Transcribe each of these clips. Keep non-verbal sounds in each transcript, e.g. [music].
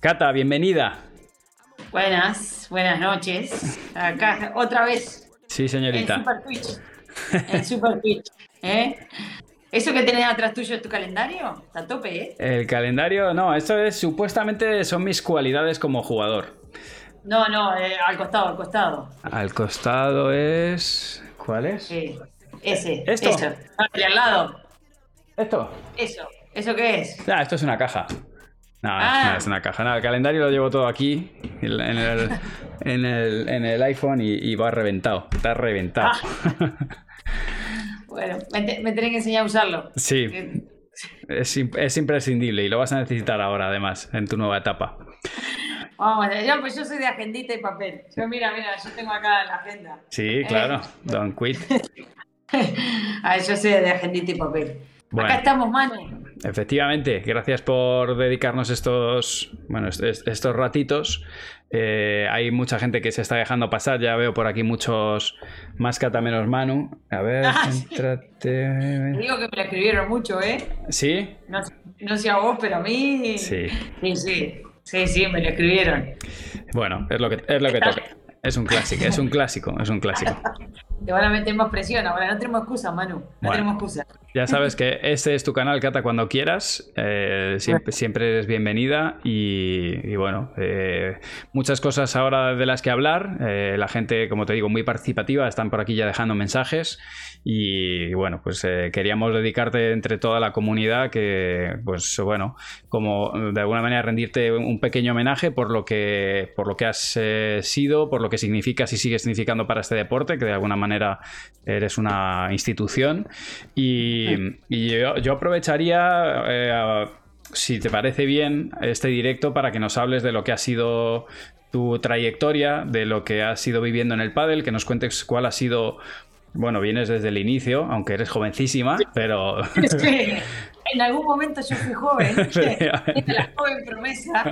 Cata, bienvenida. Buenas, buenas noches. Acá otra vez. Sí, señorita. En Super Twitch. En Super Twitch. ¿eh? ¿Eso que tenés atrás tuyo es tu calendario? Está a tope, ¿eh? El calendario, no, eso es supuestamente son mis cualidades como jugador. No, no, eh, al costado, al costado. Al costado es. ¿Cuál es? Sí. Ese. ¿Esto? Eso. Y al lado. ¿Esto? Eso. ¿Eso qué es? Ah, esto es una caja. No, Ah. no es una caja. No, el calendario lo llevo todo aquí en el, en el, en el iPhone y, y va reventado. Está reventado. Ah. Bueno, me, te- me tenés que enseñar a usarlo. Sí, Eh, es, im- es imprescindible y lo vas a necesitar ahora, además, en tu nueva etapa. Vamos, yo, pues yo soy de agendita y papel. Yo, mira, mira, yo tengo acá la agenda. Sí, claro. Don't quit. [laughs] Ah, yo soy de agendita y papel. Bueno. Acá estamos, Manu. Efectivamente, gracias por dedicarnos estos, bueno, est- est- estos ratitos. Eh, hay mucha gente que se está dejando pasar, ya veo por aquí muchos más cata menos Manu. A ver, [laughs] Ah, sí. Digo que me la escribieron mucho, ¿eh? ¿Sí? No, no sé a vos, pero a mí. Sí. Sí, sí. Sí, sí, me lo escribieron. Bueno, es lo que, es lo que toca. Es un clásico, es un clásico, es un clásico. [laughs] Te van a meter más presión. Ahora no tenemos excusa, Manu. No Bueno. tenemos excusa. Ya sabes que este es tu canal, Cata, cuando quieras. Eh, siempre, siempre eres bienvenida y, y bueno, eh, muchas cosas ahora de las que hablar. Eh, la gente, como te digo, muy participativa, están por aquí ya dejando mensajes y, bueno, pues eh, queríamos dedicarte entre toda la comunidad que, pues bueno, como de alguna manera rendirte un pequeño homenaje por lo que, por lo que has eh, sido, por lo que significas y sigues significando para este deporte, que de alguna manera eres una institución. Y, yo, aprovecharía, eh, si te parece bien, este directo para que nos hables de lo que ha sido tu trayectoria, de lo que has ido viviendo en el pádel, que nos cuentes cuál ha sido, bueno, vienes desde el inicio, aunque eres jovencísima, pero [laughs] Es que en algún momento yo fui joven. Era la joven promesa.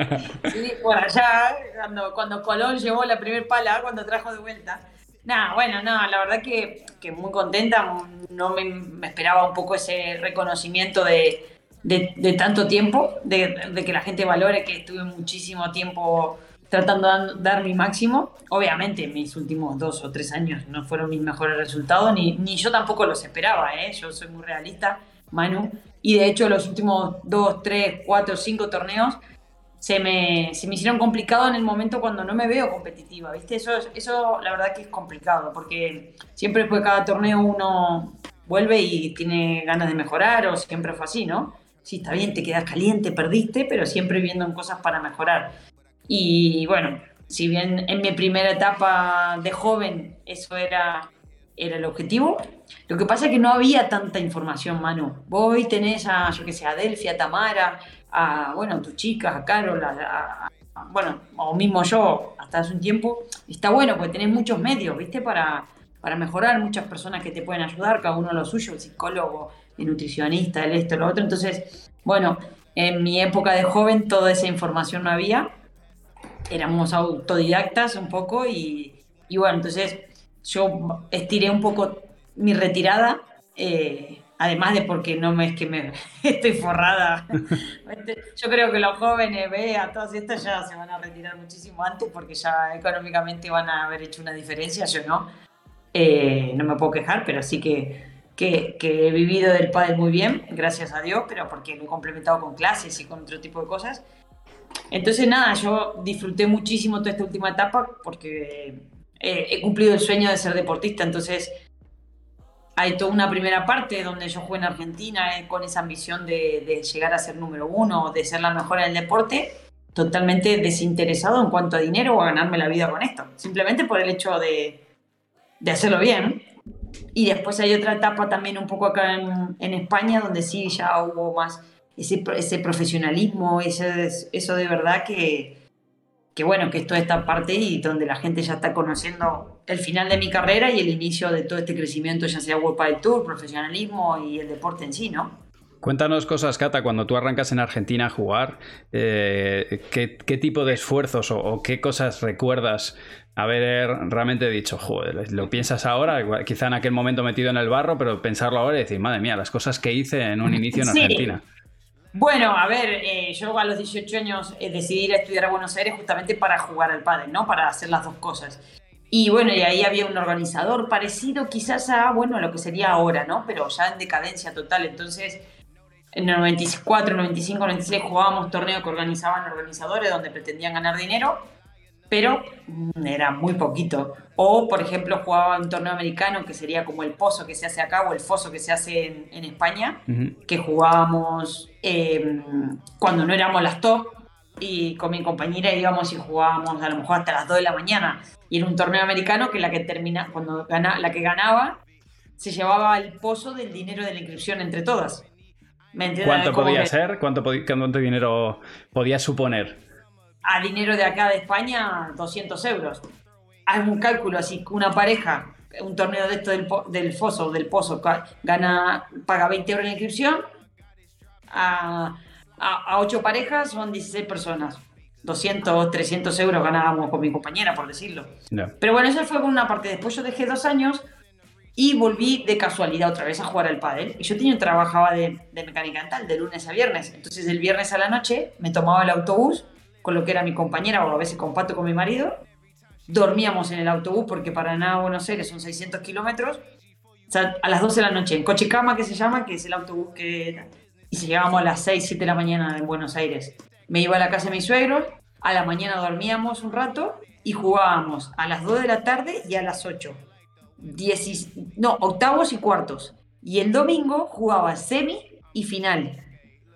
Sí, por allá, cuando, cuando Colón llevó la primer pala, cuando trajo de vuelta. Nada, bueno, no, la verdad que, que muy contenta. No me, me esperaba un poco ese reconocimiento de, de, de tanto tiempo, de, de que la gente valore que estuve muchísimo tiempo tratando de dar- mi máximo. Obviamente, mis últimos dos o tres años no fueron mis mejores resultados, ni, ni yo tampoco los esperaba, ¿eh? Yo soy muy realista, Manu. Y de hecho, los últimos dos, tres, cuatro, cinco torneos se me, se me hicieron complicados en el momento cuando no me veo competitiva, ¿viste? Eso, es- eso la verdad que es complicado, porque siempre después de cada torneo uno vuelve y tiene ganas de mejorar, o siempre fue así, ¿no? Sí, está bien, te quedas caliente, perdiste, pero siempre viendo en cosas para mejorar. Y bueno, si bien en mi primera etapa de joven eso era, era el objetivo, lo que pasa es que no había tanta información, Manu. Vos tenés a, yo que sé, a Delphi, a Tamara, a, bueno, a tus chicas, a Carol, a- bueno, o mismo yo, hasta hace un tiempo. Está bueno, porque tenés muchos medios, ¿viste? Para, para mejorar, muchas personas que te pueden ayudar, cada uno lo suyo, el psicólogo, el nutricionista, el esto, lo otro. Entonces, bueno, en mi época de joven toda esa información no había. Éramos autodidactas un poco y, y bueno, entonces yo estiré un poco mi retirada, eh, además de porque no me es que me [laughs] estoy forrada. [laughs] yo creo que los jóvenes, vea, todos estos ya se van a retirar muchísimo antes porque ya económicamente van a haber hecho una diferencia, yo no. Eh, no me puedo quejar, pero sí que, que, que he vivido del pádel muy bien, gracias a Dios, pero porque lo he complementado con clases y con otro tipo de cosas. Entonces, nada, yo disfruté muchísimo toda esta última etapa porque eh, he cumplido el sueño de ser deportista. Entonces, hay toda una primera parte donde yo jugué en Argentina eh, con esa ambición de, llegar a ser número uno, de ser la mejor en el deporte, totalmente desinteresado en cuanto a dinero o a ganarme la vida con esto. Simplemente por el hecho de, hacerlo bien. Y después hay otra etapa también un poco acá en España donde sí ya hubo más ese, ese profesionalismo, ese, eso de verdad que, que bueno, que es toda esta parte y donde la gente ya está conociendo el final de mi carrera y el inicio de todo este crecimiento, ya sea World Padel Tour, profesionalismo y el deporte en sí, ¿no? Cuéntanos cosas, Cata, cuando tú arrancas en Argentina a jugar, eh, ¿qué, qué tipo de esfuerzos o, o qué cosas recuerdas haber realmente dicho, joder, lo piensas ahora, quizá en aquel momento metido en el barro, pero pensarlo ahora y decir, madre mía, las cosas que hice en un inicio en Sí. Bueno, a ver, eh, yo a los 18 años eh, decidí ir a estudiar a Buenos Aires justamente para jugar al pádel, ¿no? Para hacer las dos cosas. Y bueno, y ahí había un organizador parecido quizás a, bueno, a lo que sería ahora, ¿no? Pero ya en decadencia total. Entonces, en el 94, 95, 96 jugábamos torneos que organizaban organizadores donde pretendían ganar dinero, pero era muy poquito. O, por ejemplo, jugaba un torneo americano que sería como el pozo que se hace acá o el foso que se hace en, España, que jugábamos em, cuando no éramos las top y con mi compañera íbamos y jugábamos a lo mejor hasta las 2 de la mañana. Y era un torneo americano que la que termina, cuando gana, la que ganaba se llevaba el pozo del dinero de la inscripción entre todas. ¿Cuánto podía ser? ¿Cuánto, ¿Cuánto dinero podía suponer? A dinero de acá de España, 200 euros. Hay un cálculo así, una pareja, un torneo de esto del, del foso, del pozo, gana, paga 20 euros en inscripción, a, a, 8 parejas son 16 personas. 200, 300 euros ganábamos con mi compañera, por decirlo. Pero bueno, eso fue una parte. Después yo dejé dos años y volví de casualidad otra vez a jugar al pádel. Y yo tenía, trabajaba de, de mecánica dental de lunes a viernes. Entonces el viernes a la noche me tomaba el autobús con lo que era mi compañera o a veces comparto con mi marido. Dormíamos en el autobús porque para nada Buenos Aires son 600 kilómetros. O sea, a las 12 de la noche, en coche cama que se llama, que es el autobús que... Y se llegábamos a las 6, 7 de la mañana en Buenos Aires. Me iba a la casa de mis suegros, a la mañana dormíamos un rato y jugábamos a las 2 de la tarde y a las 8 no, octavos y cuartos. Y el domingo jugaba semi y final.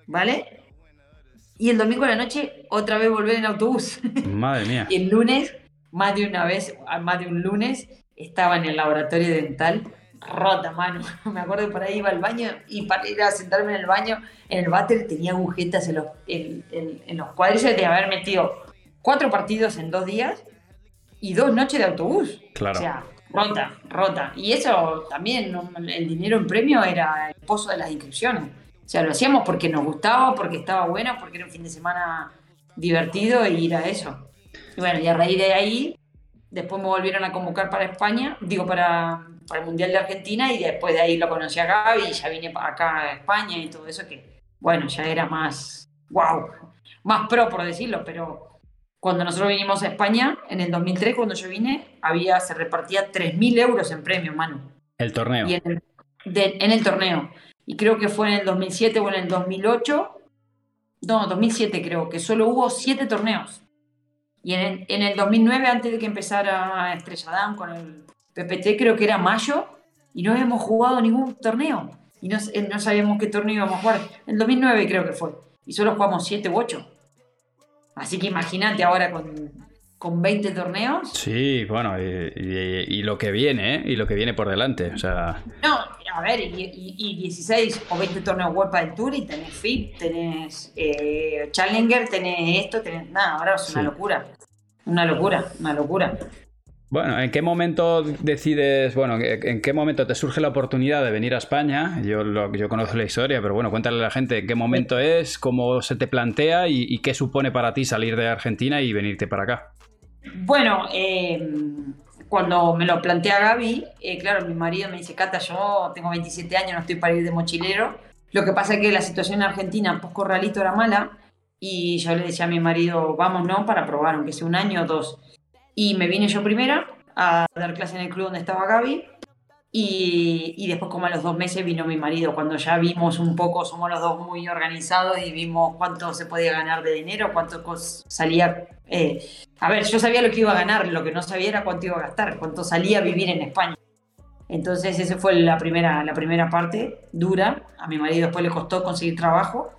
¿Vale? Y el domingo a la noche otra vez volver en autobús. [laughs] Madre mía. y el lunes, más de una vez, más de un lunes, estaba en el laboratorio dental rota, mano. [laughs] Me acuerdo que por ahí iba al baño y para ir a sentarme en el baño, en el váter tenía agujetas en los, en, en, los cuadriceps de haber metido cuatro partidos en dos días y dos noches de autobús. Claro. O sea, Rota, rota. Y eso también, el dinero en premio era el pozo de las inscripciones. O sea, lo hacíamos porque nos gustaba, porque estaba bueno, porque era un fin de semana divertido y ir a eso. Y bueno, y a raíz de ahí, después me volvieron a convocar para España, digo, para, para el Mundial de Argentina, y después de ahí lo conocí a Gaby y ya vine acá a España y todo eso, que bueno, ya era más, wow, más pro por decirlo, pero cuando nosotros vinimos a España, en el 2003, cuando yo vine, había, se repartía 3.000 euros en premio, mano. El torneo. en, el, en el torneo. Y creo que fue en el 2007 o en el 2008, no, 2007 creo, que solo hubo 7 torneos. Y en el, en el 2009, antes de que empezara Estrella Damm con el PPT, creo que era mayo, y no habíamos jugado ningún torneo. Y no, no sabíamos qué torneo íbamos a jugar. En el 2009 creo que fue. Y solo jugamos 7 u 8. Así que imagínate ahora con, con 20 torneos. Sí, bueno, y, lo que viene, ¿eh? Y lo que viene por delante, o sea... No, a ver, y, 16 o 20 torneos World del Tour y tenés FIP, tenés eh, Challenger, tenés esto, tenés... Nada, ahora es una locura. Una locura, una locura. Bueno, ¿en qué momento decides, bueno, en qué momento te surge la oportunidad de venir a España? Yo, yo conozco la historia, pero bueno, cuéntale a la gente en qué momento es, cómo se te plantea y, qué supone para ti salir de Argentina y venirte para acá. Bueno, em, cuando me lo plantea Gaby, eh, claro, mi marido me dice, Cata, yo tengo 27 años, no estoy para ir de mochilero. Lo que pasa es que la situación en Argentina post-corralito era mala y yo le decía a mi marido, vamos, ¿no? Para probar, aunque sea un año o dos. Y me vine yo primera a dar clase en el club donde estaba Gaby. Y, y, después, como a los dos meses, vino mi marido. Cuando ya vimos un poco, somos los dos muy organizados y vimos cuánto se podía ganar de dinero, cuánto salía. Eh, a ver, yo sabía lo que iba a ganar, lo que no sabía era cuánto iba a gastar, cuánto salía a vivir en España. Entonces, esa fue la primera, la primera parte dura. A mi marido después le costó conseguir trabajo.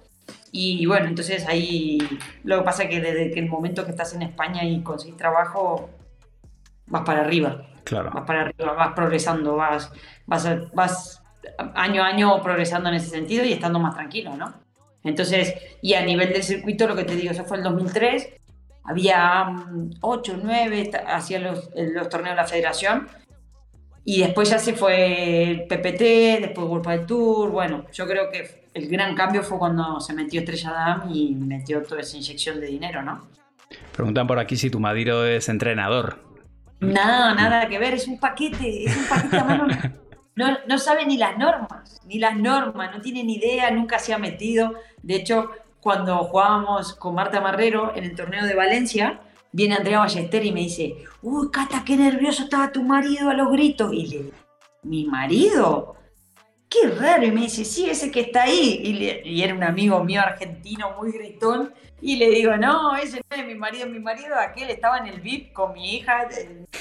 Y bueno, entonces ahí lo que pasa es que desde que el momento que estás en España y conseguís trabajo, vas para arriba. Claro. Vas para arriba, vas progresando, vas, vas, vas año a año progresando en ese sentido y estando más tranquilo, ¿no? Entonces, y a nivel del circuito, lo que te digo, eso fue el 2003, había 8, 9, hacía los, los torneos de la federación, y después ya se fue el PPT, después World del Tour, bueno, yo creo que el gran cambio fue cuando se metió Estrella Damm y metió toda esa inyección de dinero, ¿no? Preguntan por aquí si tu marido es entrenador. Nada, nada que ver, es un paquete, es un paquete mano. no, no sabe ni las normas, ni las normas, no tiene ni idea, nunca se ha metido. De hecho, cuando jugábamos con Marta Marrero en el torneo de Valencia, viene Andrea Ballester y me dice, uy, Cata, qué nervioso estaba tu marido a los gritos. Y le digo, ¿mi marido? Qué raro. Y me dice, sí, ese que está ahí. Y, era un amigo mío argentino muy gritón. Y le digo, no, ese no es mi marido, mi marido aquel estaba en el VIP con mi hija,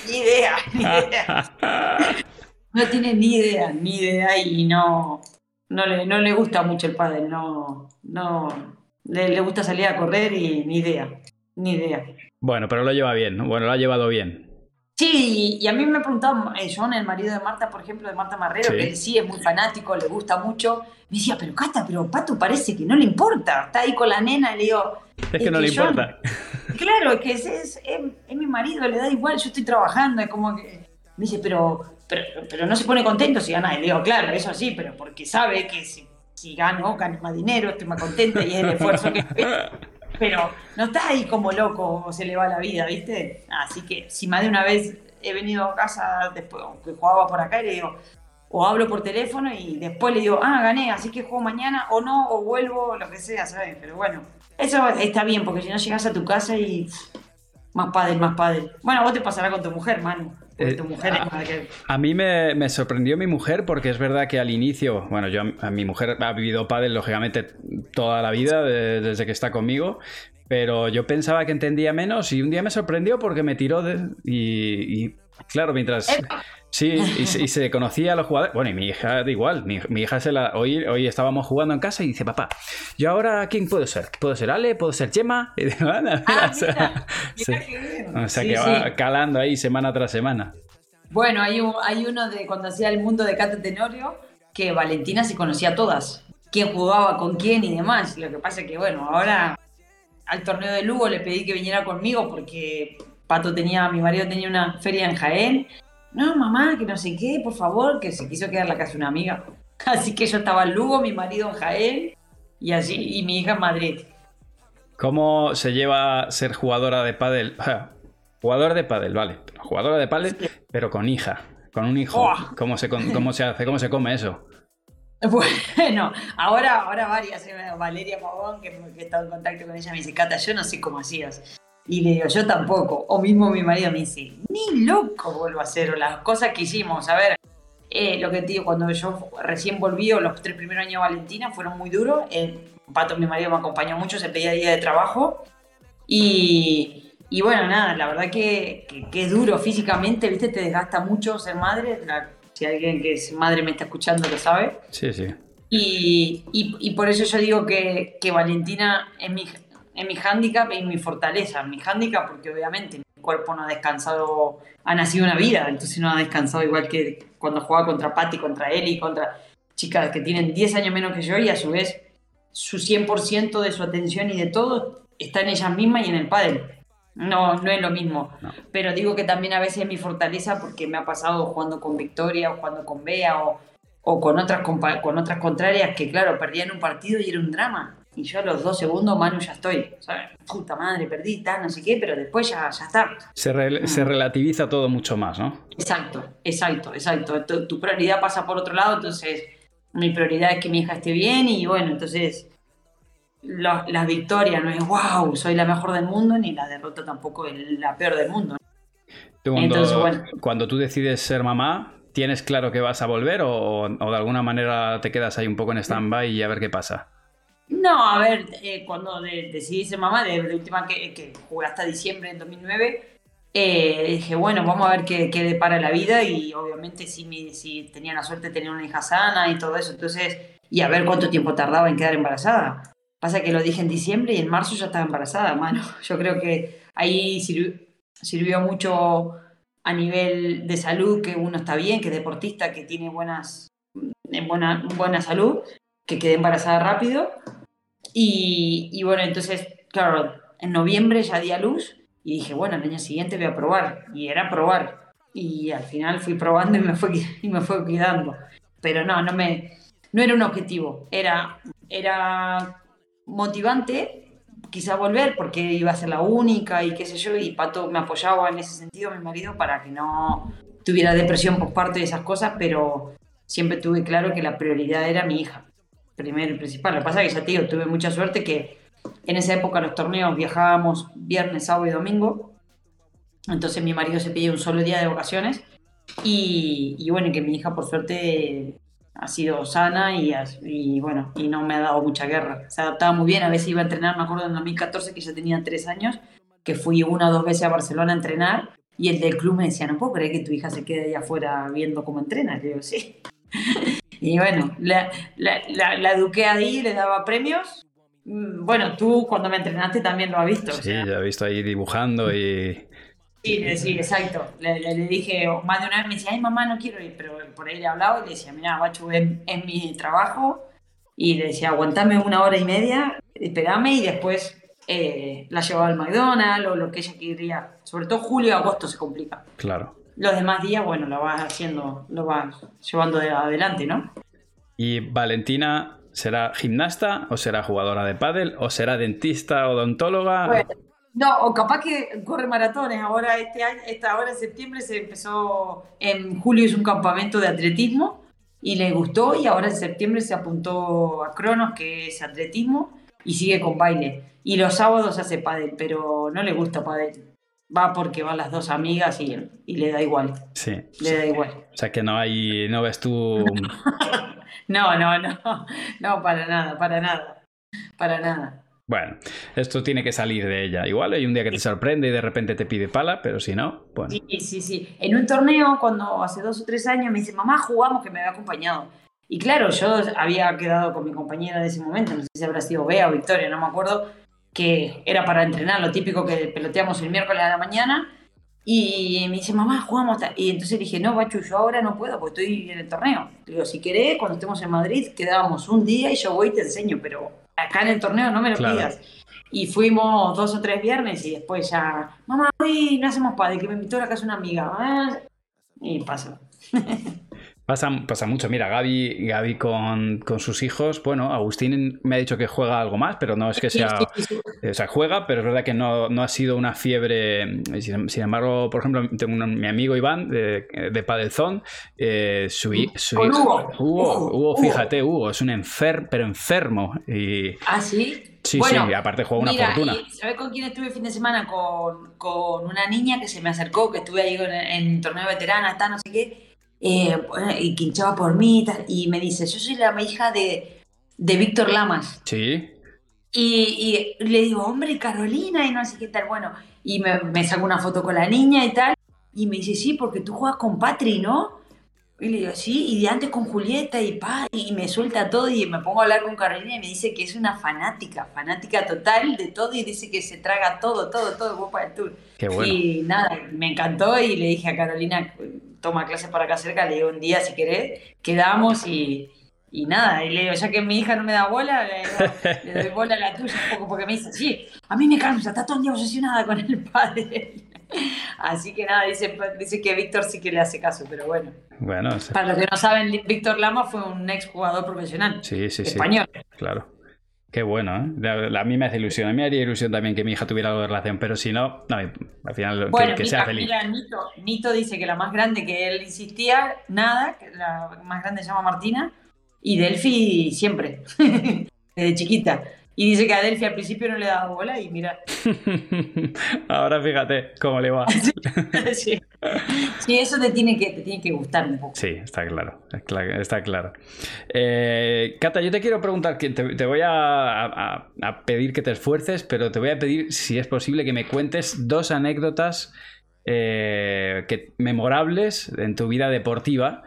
ni idea, ni idea. [laughs] no tiene ni idea, ni idea y no, no le, no le gusta mucho el padre, no, no, le, le gusta salir a correr y ni idea, ni idea. Bueno, pero lo lleva bien, bueno, lo ha llevado bien. Sí, y a mí me ha preguntado eh, John, el marido de Marta, por ejemplo, de Marta Marrero, que él sí es muy fanático, le gusta mucho. Me decía, pero Cata, pero Pato parece que no le importa. Está ahí con la nena, y le digo. Es, que no le importa. [laughs] Claro, es que es, es, es, mi marido, le da igual, yo estoy trabajando, es como que. Me dice, pero, pero, pero no se pone contento si gana. Y le digo, claro, eso sí, pero porque sabe que si, si gano, gano más dinero, estoy más contenta y es el esfuerzo que [laughs] pero no está ahí como loco se le va la vida, ¿viste? Así que si más de una vez he venido a casa después, que jugaba por acá y le digo, o hablo por teléfono y después le digo, ah, gané, así que juego mañana o no, o vuelvo, lo que sea, ¿sabes? Pero bueno, eso está bien, porque si no llegas a tu casa y más padre, más padre. Bueno, vos te pasará con tu mujer, mano. Eh, tu mujer a, mí me, sorprendió mi mujer porque es verdad que al inicio, bueno, yo a, mi mujer ha vivido pádel lógicamente toda la vida desde que está conmigo, pero yo pensaba que entendía menos y un día me sorprendió porque me tiró de, y, claro, mientras... Sí, y, se conocía a los jugadores. Bueno, y mi hija da igual. Mi, hija se la. Hoy, hoy estábamos jugando en casa y dice, papá, ¿yo ahora quién puedo ser? ¿Puedo ser Ale? ¿Puedo ser Chema? [laughs] Y digo, ah, o sea, que va calando ahí semana tras semana. Bueno, hay, hay uno de cuando hacía el mundo de Cata Tenorio que Valentina se conocía a todas. Quién jugaba con quién y demás. Lo que pasa es que, bueno, ahora al torneo de Lugo le pedí que viniera conmigo porque Pato tenía, mi marido tenía una feria en Jaén no, mamá, que no sé qué, por favor, que se quiso quedar la casa de una amiga. [laughs] Así que yo estaba en Lugo, mi marido en Jaén y así, y mi hija en Madrid. ¿Cómo se lleva ser jugadora de pádel? [laughs] Jugadora de pádel, vale. Jugadora de pádel, pero con hija, con un hijo. Oh. ¿Cómo, se, ¿Cómo se hace? ¿Cómo se come eso? [laughs] Bueno, ahora, ahora varias, eh, Valeria Pavón, que, que he estado en contacto con ella, me dice, Cata, yo no sé cómo hacías. Y le digo, yo tampoco. O mismo mi marido me dice, ni loco vuelvo a hacer. O las cosas que hicimos. A ver, eh, lo que te digo, cuando yo recién volví, o los tres primeros años de Valentina, fueron muy duros. El Pato, mi marido, me acompañó mucho, se pedía día de trabajo. Y, y bueno, nada, la verdad que, que, es duro físicamente, ¿viste? Te desgasta mucho ser madre. si alguien que es madre me está escuchando lo sabe. Sí, sí. Y, y, y por eso yo digo que, que Valentina es mi, en mi hándicap y mi fortaleza. Mi hándicap porque obviamente mi cuerpo no ha descansado, ha nacido una vida, entonces no ha descansado igual que cuando jugaba contra Patti, contra Eli, contra chicas que tienen 10 años menos que yo y a su vez su 100% de su atención y de todo está en ellas mismas y en el pádel. No, no es lo mismo. Pero digo que también a veces es mi fortaleza porque me ha pasado jugando con Victoria o jugando con Bea o, o con, otras, con otras contrarias que, claro, perdían un partido y era un drama y yo a los dos segundos, Manu, ya estoy. Puta madre, perdí, tal, no sé qué, pero después ya, ya está. Se, relativiza todo mucho más, ¿no? Exacto, exacto, exacto. Tu, prioridad pasa por otro lado, entonces mi prioridad es que mi hija esté bien y bueno, entonces las victorias no es wow, soy la mejor del mundo, ni la derrota tampoco es la peor del mundo. Cuando, entonces, bueno. cuando tú decides ser mamá, ¿tienes claro que vas a volver o, o de alguna manera te quedas ahí un poco en stand-by y a ver qué pasa? No, a ver, eh, cuando decidí ser mamá, de, la última que, que, jugué hasta diciembre del 2009, eh, dije, bueno, vamos a ver qué, qué depara la vida y obviamente si, si tenía la suerte de tener una hija sana y todo eso, entonces, y a ver cuánto tiempo tardaba en quedar embarazada. Pasa que lo dije en diciembre y en marzo ya estaba embarazada, mano. Yo creo que ahí sirvió, mucho a nivel de salud, que uno está bien, que es deportista, que tiene buenas, buena, buena salud, que quedé embarazada rápido y, bueno, entonces, claro, en noviembre ya di a luz y dije, bueno, el año siguiente voy a probar. Y era probar. Y al final fui probando y me fue, y me fue quedando. Pero no, no, me, no era un objetivo. Era, era motivante quizá volver porque iba a ser la única y qué sé yo. Y Pato me apoyaba en ese sentido, mi marido, para que no tuviera depresión por parte de esas cosas. Pero siempre tuve claro que la prioridad era mi hija, primero y principal. Lo que pasa es que ya te digo, tuve mucha suerte que en esa época los torneos viajábamos viernes, sábado y domingo, entonces mi marido se pidió un solo día de vacaciones y, y bueno, que mi hija por suerte ha sido sana y, y, bueno, y no me ha dado mucha guerra. Se adaptaba muy bien, a veces iba a entrenar, me acuerdo en 2014 que ya tenía tres años, que fui una o dos veces a Barcelona a entrenar y el del club me decía, no puedo creer que tu hija se quede ahí afuera viendo cómo entrena. Y digo, sí. [laughs] Y bueno, la, la, la, eduqué ahí, le daba premios. Mm, bueno, tú cuando me entrenaste también lo has visto. Sí, ya he visto ahí dibujando y Sí, sí, exacto. Le, le, dije, más de una vez me decía, ay mamá, no quiero ir, pero por ahí le hablaba y le decía, mira, Bachu, es, es mi trabajo. Y le decía, aguantame una hora y media, esperame y después eh, la llevaba al McDonald's o lo que ella quería. Sobre todo julio y agosto se complica. Claro. Los demás días, bueno, lo vas haciendo, lo vas llevando de adelante, ¿no? Y Valentina, ¿será gimnasta o será jugadora de pádel o será dentista, odontóloga? No, o capaz que corre maratones. Ahora este año, esta hora en septiembre se empezó, en julio hizo un campamento de atletismo y le gustó y ahora en septiembre se apuntó a Cronos, que es atletismo, y sigue con baile. Y los sábados hace pádel, pero no le gusta pádel. Va porque van las dos amigas y, y le da igual. Sí. Le da igual. O sea que no hay, no ves tú... [laughs] no, no, no, no, para nada, para nada, para nada. Bueno, esto tiene que salir de ella. Igual hay un día que te sorprende y de repente te pide pala, pero si no, bueno. Sí, sí, sí. En un torneo, cuando hace dos o tres años, me dice, mamá, jugamos, que me había acompañado. Y claro, yo había quedado con mi compañera de ese momento, no sé si habrá sido Bea o Victoria, no me acuerdo, que era para entrenar, lo típico que peloteamos el miércoles a la mañana. Y me dice, mamá, jugamos. Y entonces dije, no, Bachu, yo ahora no puedo, porque estoy en el torneo. Le digo, si querés, cuando estemos en Madrid, quedábamos un día y yo voy y te enseño, pero acá en el torneo no me lo pidas. Y fuimos dos o tres viernes y después ya, mamá, hoy no hacemos padre, que me invitó a la casa una amiga. Ah, y pasó. [laughs] Pasa, pasa, mucho. Mira, Gaby, Gaby con, con, sus hijos, bueno, Agustín me ha dicho que juega algo más, pero no es que sea. O sea, juega, pero es verdad que no, no ha sido una fiebre. Sin, embargo, por ejemplo, tengo mi amigo Iván de, de Padelzón, eh, su, su Hugo. Hugo, Hugo, fíjate, Hugo, es un enfermo, pero enfermo. Y, ¿Ah, sí? Sí, sí, aparte juega una fortuna. ¿Sabes con quién estuve el fin de semana? Con, con, una niña que se me acercó, que estuve ahí en, en torneo veterana, está no sé qué eh, y quinchaba por mí y, me dice, yo soy la hija de, de Víctor Lamas. Sí. Y, le digo, hombre, Carolina, y no sé qué tal, bueno, y me, me saco una foto con la niña y tal, y me dice, sí, porque tú juegas con Patri, ¿no? Y le digo, sí, y de antes con Julieta y pa, y me suelta todo y me pongo a hablar con Carolina y me dice que es una fanática, fanática total de todo y dice que se traga todo, todo, todo, para el tour. Qué bueno. Y nada, me encantó y le dije a Carolina, toma clases para acá cerca, le digo un día si querés, quedamos y, y nada, y le digo, ya que mi hija no me da bola, le, doy bola a la tuya un poco, porque me dice, sí, a mí me cansa, está todo el día obsesionada con el padre. [laughs] Así que nada, dice, dice que Víctor sí que le hace caso, pero bueno. Bueno, Para los que no saben, Víctor Lama fue un ex jugador profesional. Sí, sí, español. Claro. Qué bueno, ¿eh? A mí me hace ilusión. A mí me haría ilusión también que mi hija tuviera algo de relación, pero si no, no al final que, sea feliz. Mira, Nito, Nito, dice que la más grande que él insistía, nada, que la más grande se llama Martina, y Delphi siempre, [laughs] desde chiquita. Y dice que a Delphi al principio no le daba bola y mira. [laughs] Ahora fíjate cómo le va. [laughs] sí. eso te tiene, que, te tiene que gustar un poco. Sí, está claro. Está claro. Eh, Cata, yo te quiero preguntar, que te, voy a, pedir que te esfuerces, pero te voy a pedir, si es posible, que me cuentes dos anécdotas eh, que, memorables en tu vida deportiva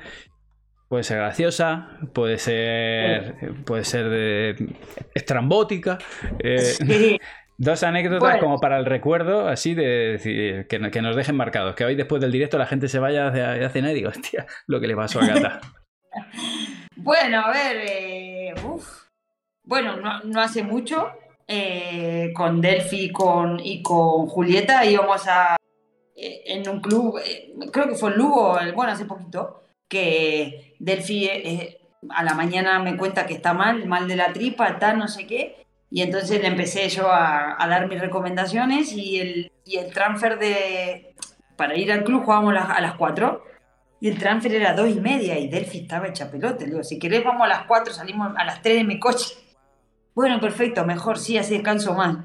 Puede ser graciosa, puede ser, puede ser de, estrambótica. Eh, [laughs] dos anécdotas como para el recuerdo, así de decir, que, nos dejen marcados. Que hoy después del directo la gente se vaya a cenar y digo, hostia, lo que le pasó a Gata. [laughs] bueno, a ver, eh, bueno, no, hace mucho, eh, con Delphi con, y con Julieta íbamos a en un club, creo que fue en Lugo, bueno, hace poquito, que Delphi eh, a la mañana me cuenta que está mal, mal de la tripa, está no sé qué, y entonces le empecé yo a, dar mis recomendaciones y el, y el transfer de, para ir al club jugábamos a las 4, y el transfer era dos y media y Delphi estaba hecha pelota. Le digo, si querés vamos a las cuatro, salimos a las tres de mi coche. Bueno, perfecto, mejor, sí, así descanso más.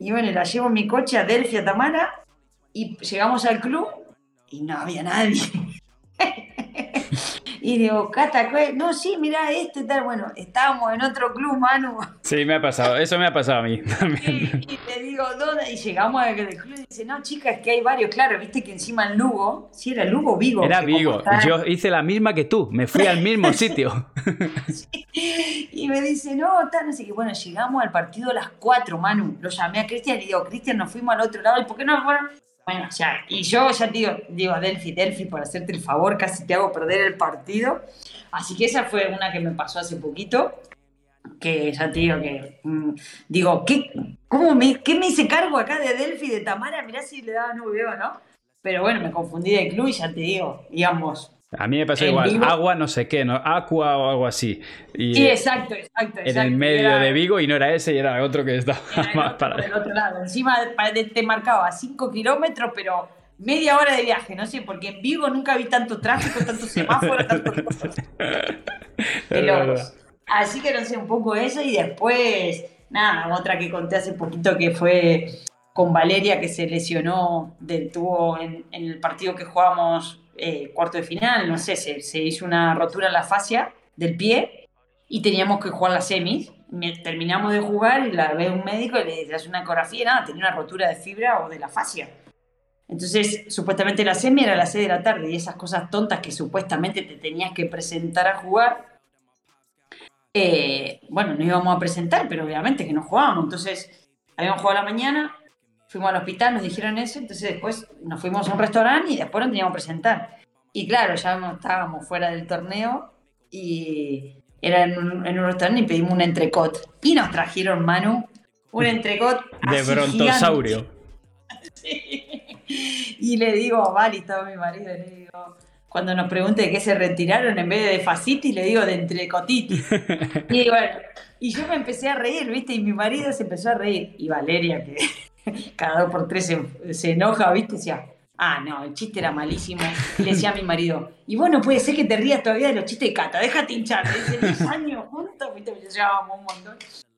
Y bueno, la llevo en mi coche a Delphi, a Tamara, y llegamos al club y no había nadie. [laughs] Y digo, Cata, no, sí, mira este tal. Bueno, estábamos en otro club, Manu. Sí, me ha pasado, eso me ha pasado a mí también. Y, te digo, ¿dónde? Y llegamos al club y dice, no, chicas, que hay varios. Claro, viste que encima en Lugo, sí, era Lugo, Vigo. Era Vigo. Yo hice la misma que tú, me fui al mismo [laughs] sitio. [laughs] Y me dice, no, tal, no sé qué. Bueno, llegamos al partido a las 4, Manu. Lo llamé a Cristian y digo, Cristian, nos fuimos al otro lado. ¿Y por qué no fueron? Bueno, ya, y yo ya digo, digo, Delphi, Delphi, por hacerte el favor, casi te hago perder el partido. Así que esa fue una que me pasó hace poquito, que ya te digo que, mm, digo, ¿qué, cómo me, ¿qué me hice cargo acá de Delphi, de Tamara? Mirá si le daba nube o no. Pero bueno, me confundí de club y ya te digo, digamos, a mí me pasó igual, agua no sé qué, ¿no? Aqua o algo así. sí, exacto, exacto. En el medio de Vigo y no era ese y era otro que estaba [laughs] más para el otro lado. Encima te marcaba 5 kilómetros, pero media hora de viaje, no sé, porque en Vigo nunca vi tanto tráfico, tanto [laughs] semáforo, tanto cosas. [laughs] Pero, así que no sé, un poco eso y después, nada, otra que conté hace poquito que fue con Valeria que se lesionó, tuvo en, en el partido que jugamos eh, cuarto de final, no sé, se, hizo una rotura en la fascia del pie y teníamos que jugar las semis. Terminamos de jugar y la ve un médico y le hace una ecografía y nada, tenía una rotura de fibra o de la fascia. Entonces, supuestamente la semi era a las 6 de la tarde y esas cosas tontas que supuestamente te tenías que presentar a jugar, eh, bueno, nos íbamos a presentar, pero obviamente que no jugábamos. Entonces, habíamos jugado la mañana, fuimos al hospital, nos dijeron eso, entonces después nos fuimos a un restaurante y después nos teníamos que presentar. Y claro, ya estábamos fuera del torneo y era en un, restaurante y pedimos un entrecot. Y nos trajeron, Manu, un entrecot. De brontosaurio. [laughs] Y le digo, vale, estaba mi marido, le digo, cuando nos pregunte de qué se retiraron, en vez de facitis, le digo de entrecotitis. [laughs] y bueno, y yo me empecé a reír, ¿viste? Y mi marido se empezó a reír. Y Valeria, que [laughs] cada dos por tres se, enoja, ¿viste? Decía, ah, no, el chiste era malísimo. Y le decía a mi marido, y bueno, puede ser que te rías todavía de los chistes de Cata, déjate hinchar. Dice, 10 años juntos, ¿viste? Llevábamos un montón.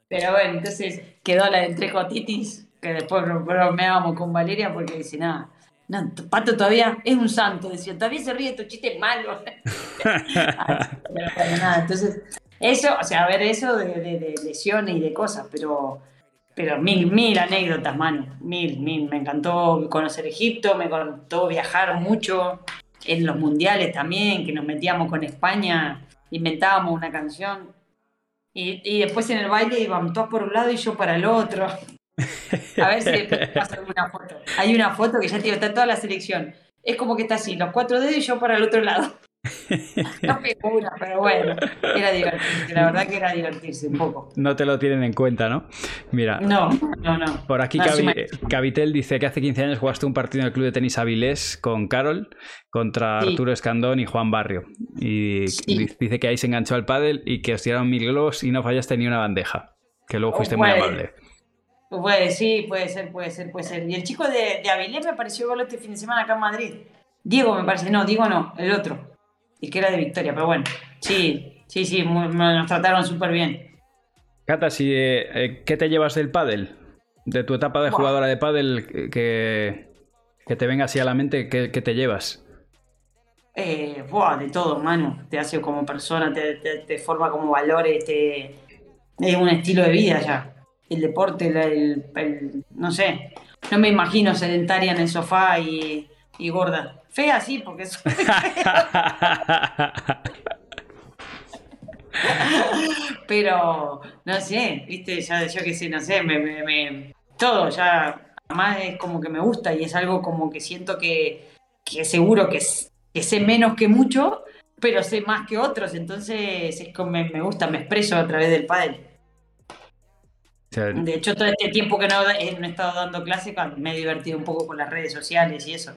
Pero bueno, entonces quedó la de entrecotitis, que después bromeábamos con Valeria porque dice, nada. No, Pato todavía es un santo, decía, todavía se ríe de tus chistes malos. [laughs] pero, nada, entonces, eso, o sea, a ver, eso de lesiones y de cosas, pero pero mil, mil anécdotas, mano, mil, mil. Me encantó conocer Egipto, me encantó viajar mucho en los mundiales también, que nos metíamos con España, inventábamos una canción. Y, después en el baile iban todos por un lado y yo para el otro. A ver si pasa alguna foto. Hay una foto que ya te digo, está toda la selección. Es como que está así, los cuatro dedos y yo para el otro lado. [laughs] No figura, pero bueno, era divertirse, la verdad que era divertirse un poco. No te lo tienen en cuenta, ¿no? Mira. No, no, no. Por aquí Cavitel dice que hace 15 años jugaste un partido en el club de tenis Avilés con Carol contra Arturo Escandón y Juan Barrio. Y dice que ahí se enganchó al pádel y que os tiraron mil globos y no fallaste ni una bandeja. Que luego fuiste muy amable. Puede, sí, puede ser, puede ser, puede ser. Y el chico de, de Avilés me pareció gol este fin de semana acá en Madrid. Diego me parece, no, Diego no, el otro y que era de Victoria, pero bueno, sí, sí, sí, nos trataron súper bien. Cata, eh, ¿qué te llevas del pádel? De tu etapa de jugadora de pádel, que, que te venga así a la mente, ¿qué, te llevas? Eh, de todo, mano. Te hace como persona, te, forma como valores, te, es un estilo de vida ya. El deporte, el, no sé, no me imagino sedentaria en el sofá y, y gorda. Fea sí, porque es [laughs] Pero, no sé, viste, ya yo qué sé, no sé, me, me, todo, ya, además es como que me gusta y es algo como que siento que, que seguro que, que sé menos que mucho, pero sé más que otros, entonces es como me, gusta, me expreso a través del pádel. De hecho, todo este tiempo que no, he, no he estado dando clase, me he divertido un poco con las redes sociales y eso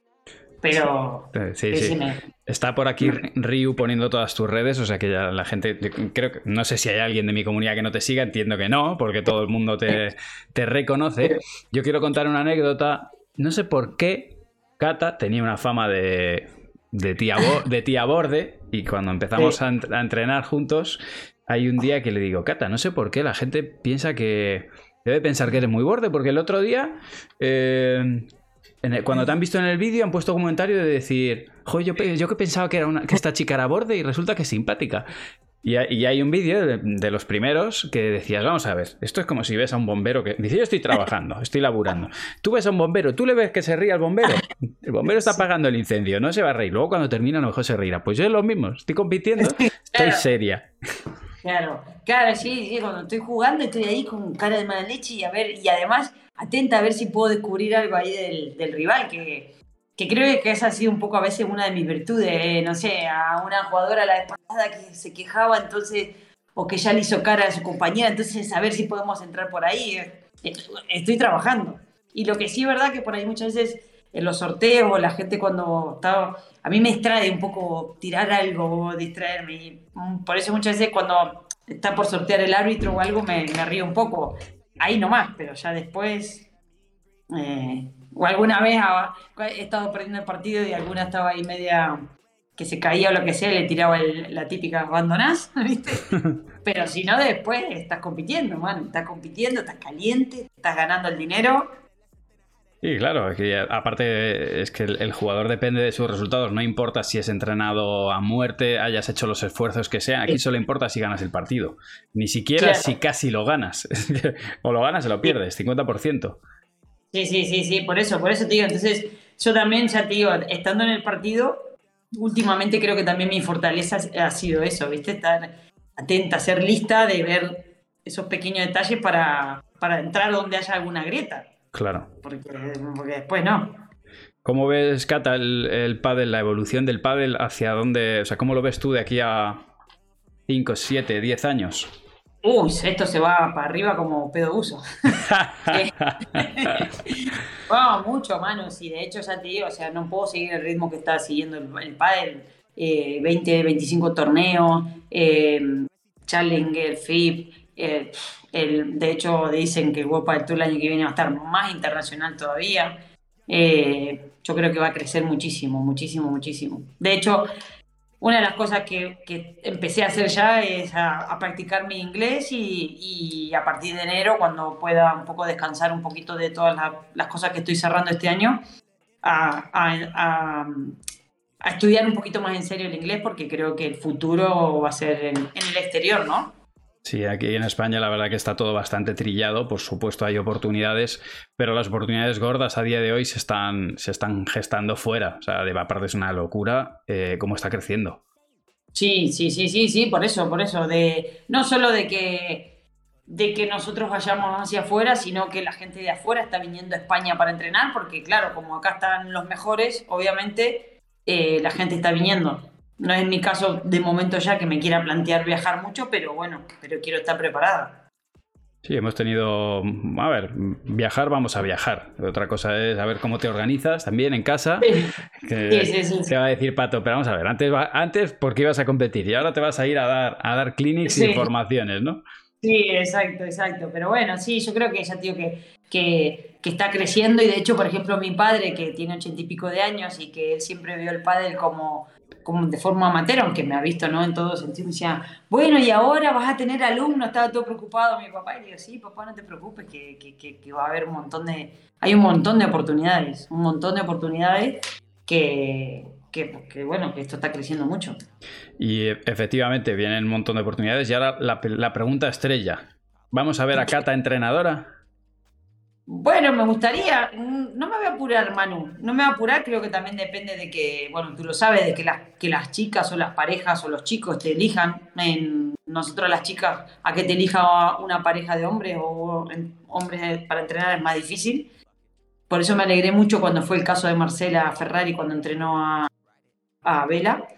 pero... Sí, sí. Está por aquí Ryu poniendo todas tus redes, o sea que ya la gente, creo que, no sé si hay alguien de mi comunidad que no te siga, entiendo que no, porque todo el mundo te, te reconoce. Yo quiero contar una anécdota, no sé por qué Kata tenía una fama de, de tía, de tía borde y cuando empezamos a, entrenar juntos, hay un día que le digo, Cata, no sé por qué la gente piensa que... Debe pensar que eres muy borde, porque el otro día, eh, cuando te han visto en el vídeo, han puesto un comentario de decir, yo, yo que pensaba que, era una, que esta chica era borde y resulta que es simpática. Y hay, un vídeo de, los primeros que decías, vamos a ver, esto es como si ves a un bombero que dice, yo estoy trabajando, estoy laburando. Tú ves a un bombero, tú le ves que se ríe al bombero. El bombero está apagando el incendio, no se va a reír. Luego cuando termina a lo mejor se reirá. Pues yo es lo mismo, estoy compitiendo, [laughs] estoy seria. Claro, claro, sí, sí, cuando estoy jugando estoy ahí con cara de mala leche y a ver, y además atenta a ver si puedo descubrir algo ahí del, rival, que, que creo que esa ha sido un poco a veces una de mis virtudes, eh, no sé, a una jugadora la vez pasada que se quejaba, entonces, o que ya le hizo cara a su compañera, entonces a ver si podemos entrar por ahí, eh, estoy trabajando. Y lo que sí es verdad que por ahí muchas veces en los sorteos, la gente cuando está, a mí me extrae un poco tirar algo, distraerme, por eso muchas veces cuando está por sortear el árbitro o algo me, me río un poco, ahí nomás, pero ya después... Eh, o alguna vez he estado perdiendo el partido y alguna estaba ahí media que se caía o lo que sea, le tiraba la típica abandonás, [laughs] ¿viste? [laughs] Pero si no, después estás compitiendo, man, estás compitiendo, estás caliente, estás ganando el dinero. Sí, claro, aparte es que el, jugador depende de sus resultados, no importa si es entrenado a muerte, hayas hecho los esfuerzos que sean, aquí solo importa si ganas el partido, ni siquiera si casi lo ganas, [laughs] o lo ganas o lo pierdes, 50%. Sí, sí, sí, sí, por eso, por eso te digo. Entonces, yo también, ya te digo, estando en el partido, últimamente creo que también mi fortaleza ha sido eso, ¿viste? Estar atenta, ser lista de ver esos pequeños detalles para, para entrar donde haya alguna grieta. Claro. Porque, después no. ¿Cómo ves, Cata, el, el pádel, la evolución del pádel hacia dónde, o sea, cómo lo ves tú de aquí a 5, 7, 10 años? Uy, esto se va para arriba como pedo uso. [laughs] Vamos, mucho, mano. Sí, de hecho, ya te digo, o sea, no puedo seguir el ritmo que está siguiendo el, el pádel. 20, 25 torneos, eh, Challenger, FIP. Eh, el, de hecho, dicen que el World Padel Tour el año que viene va a estar más internacional todavía. Eh, yo creo que va a crecer muchísimo, muchísimo, muchísimo. De hecho, una de las cosas que, empecé a hacer ya es a, practicar mi inglés y, a partir de enero, cuando pueda un poco descansar un poquito de todas las, cosas que estoy cerrando este año, a, estudiar un poquito más en serio el inglés porque creo que el futuro va a ser en el exterior, ¿no? Sí, aquí en España la verdad que está todo bastante trillado, por supuesto hay oportunidades, pero las oportunidades gordas a día de hoy se están, se están gestando fuera, o sea, de aparte es una locura eh, cómo está creciendo. Sí, sí, sí, sí, sí, por eso, por eso, de no solo de que de que nosotros vayamos hacia afuera, sino que la gente de afuera está viniendo a España para entrenar, porque claro, como acá están los mejores, obviamente eh, la gente está viniendo. No es mi caso de momento ya que me quiera plantear viajar mucho, pero bueno, pero quiero estar preparada. Sí, hemos tenido, a ver, viajar, vamos a viajar. Otra cosa es a ver cómo te organizas también en casa. Sí, sí, sí, te va a decir Pato, pero vamos a ver, antes, antes porque ibas a competir y ahora te vas a ir a dar, a dar clinics y formaciones, ¿no? Sí, exacto, exacto. Pero bueno, sí, yo creo que ya tío que, que, que, está creciendo y de hecho, por ejemplo, mi padre que tiene ochenta y pico de años y que él siempre vio el pádel como como de forma amateur, aunque me ha visto ¿no? en todo sentido, me decía, bueno, y ahora vas a tener alumnos, estaba todo preocupado mi papá, y le digo, sí, papá, no te preocupes, que, que, que, va a haber un montón de, hay un montón de oportunidades, un montón de oportunidades que, que, bueno, que esto está creciendo mucho. Y efectivamente vienen un montón de oportunidades, y ahora la, la pregunta estrella, ¿vamos a ver a Cata entrenadora? Bueno, me gustaría, mm, no me voy a apurar, Manu, no me voy a apurar, creo que también depende de que, bueno, tú lo sabes, de que las, que las chicas o las parejas o los chicos te elijan, en, nosotros las chicas, a que te elija una pareja de hombres o hombres para entrenar es más difícil. Por eso me alegré mucho cuando fue el caso de Marcela Ferrari cuando entrenó a, a Vela.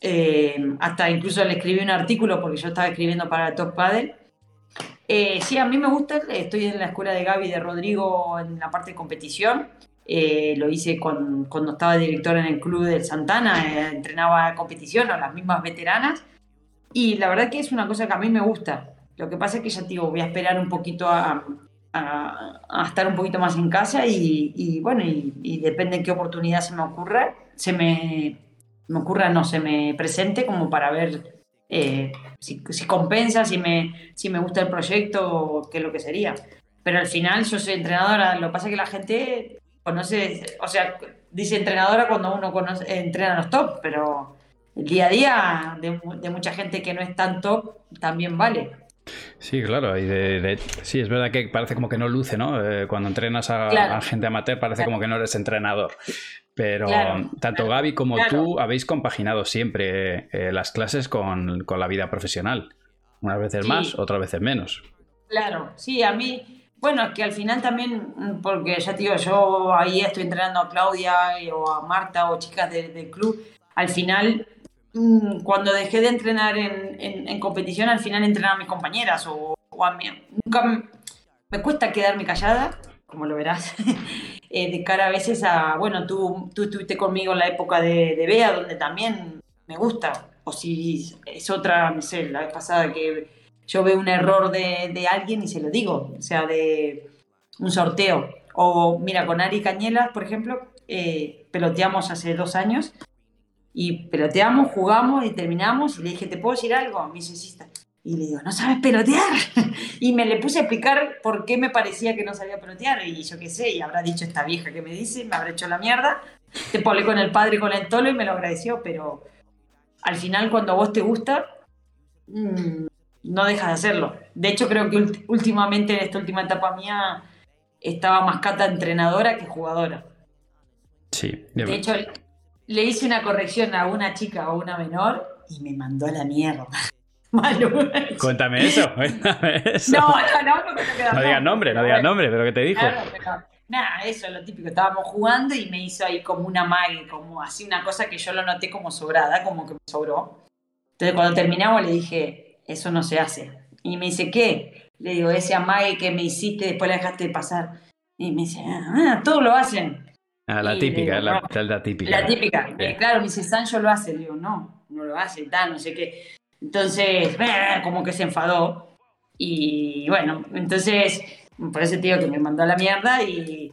Eh, hasta incluso le escribí un artículo porque yo estaba escribiendo para Top Paddle eh, sí, a mí me gusta, estoy en la escuela de Gaby de Rodrigo en la parte de competición. Eh, lo hice cuando estaba director en el club del Santana, eh, entrenaba competición a las mismas veteranas. Y la verdad que es una cosa que a mí me gusta. Lo que pasa es que ya digo, voy a esperar un poquito a, estar un poquito más en casa y, bueno, y, depende de qué oportunidad se me ocurra, se me, me ocurra, no se me presente como para ver eh, si, compensa, si me, si me gusta el proyecto qué es lo que sería. Pero al final yo soy entrenadora, lo que pasa es que la gente conoce, o sea, dice entrenadora cuando uno conoce, entrena a los top, pero el día a día de, mucha gente que no es tan top también vale. Sí, claro, y de, sí, es verdad que parece como que no luce, ¿no? Eh, cuando entrenas a, gente amateur parece como que no eres entrenador. Pero tanto Gaby como tú habéis compaginado siempre eh, las clases con, la vida profesional. Unas veces más, otras veces menos. Claro, sí, a mí, bueno, es que al final también, porque ya te digo, yo ahí estoy entrenando a Claudia o a Marta o chicas del club, al final, mm, cuando dejé de entrenar en, competición, al final entrenaba a mis compañeras o, a mí. Nunca me cuesta quedarme callada, como lo verás. [laughs] Eh, de cara a veces a, bueno, tú, tú estuviste conmigo en la época de, de Bea, donde también me gusta, o si es otra, no sé, la vez pasada que yo veo un error de, alguien y se lo digo, o sea, de un sorteo. O mira, con Ari Cañelas, por ejemplo, eh, peloteamos hace dos años y peloteamos, jugamos y terminamos y le dije, ¿te puedo decir algo? Me dice, sí, y le digo, ¿no sabes pelotear? [laughs] y me le puse a explicar por qué me parecía que no sabía pelotear. Y yo qué sé, y habrá dicho esta vieja que me dice, me habrá hecho la mierda. Te pone con el padre y con el tolo y me lo agradeció, pero al final cuando a vos te gusta, mm, no dejas de hacerlo. De hecho, creo que últimamente, en esta última etapa mía, estaba más cata entrenadora que jugadora. Sí. De hecho, le hice una corrección a una chica o una menor y me mandó a la mierda. [laughs] [laughs] Cuéntame eso, No, no, no, no, no digas nombre, no digas nombre, pero ¿qué te dijo? nada, eso, lo típico, estábamos jugando y me hizo ahí como una mague, como así una cosa que yo lo noté como sobrada, como que me sobró. Entonces cuando terminamos le dije, eso no se hace. Y me dice, ¿qué? Le digo, ese amague que me hiciste, después la dejaste de pasar. Y me dice, ah, todos lo hacen. Ah, la típica, la, la, típica. La típica. claro, me dice, Sancho lo hace. Le digo, no, no lo hace, tal, no sé qué. Entonces, como que se enfadó. Y bueno, entonces, por ese tío que me mandó a la mierda y,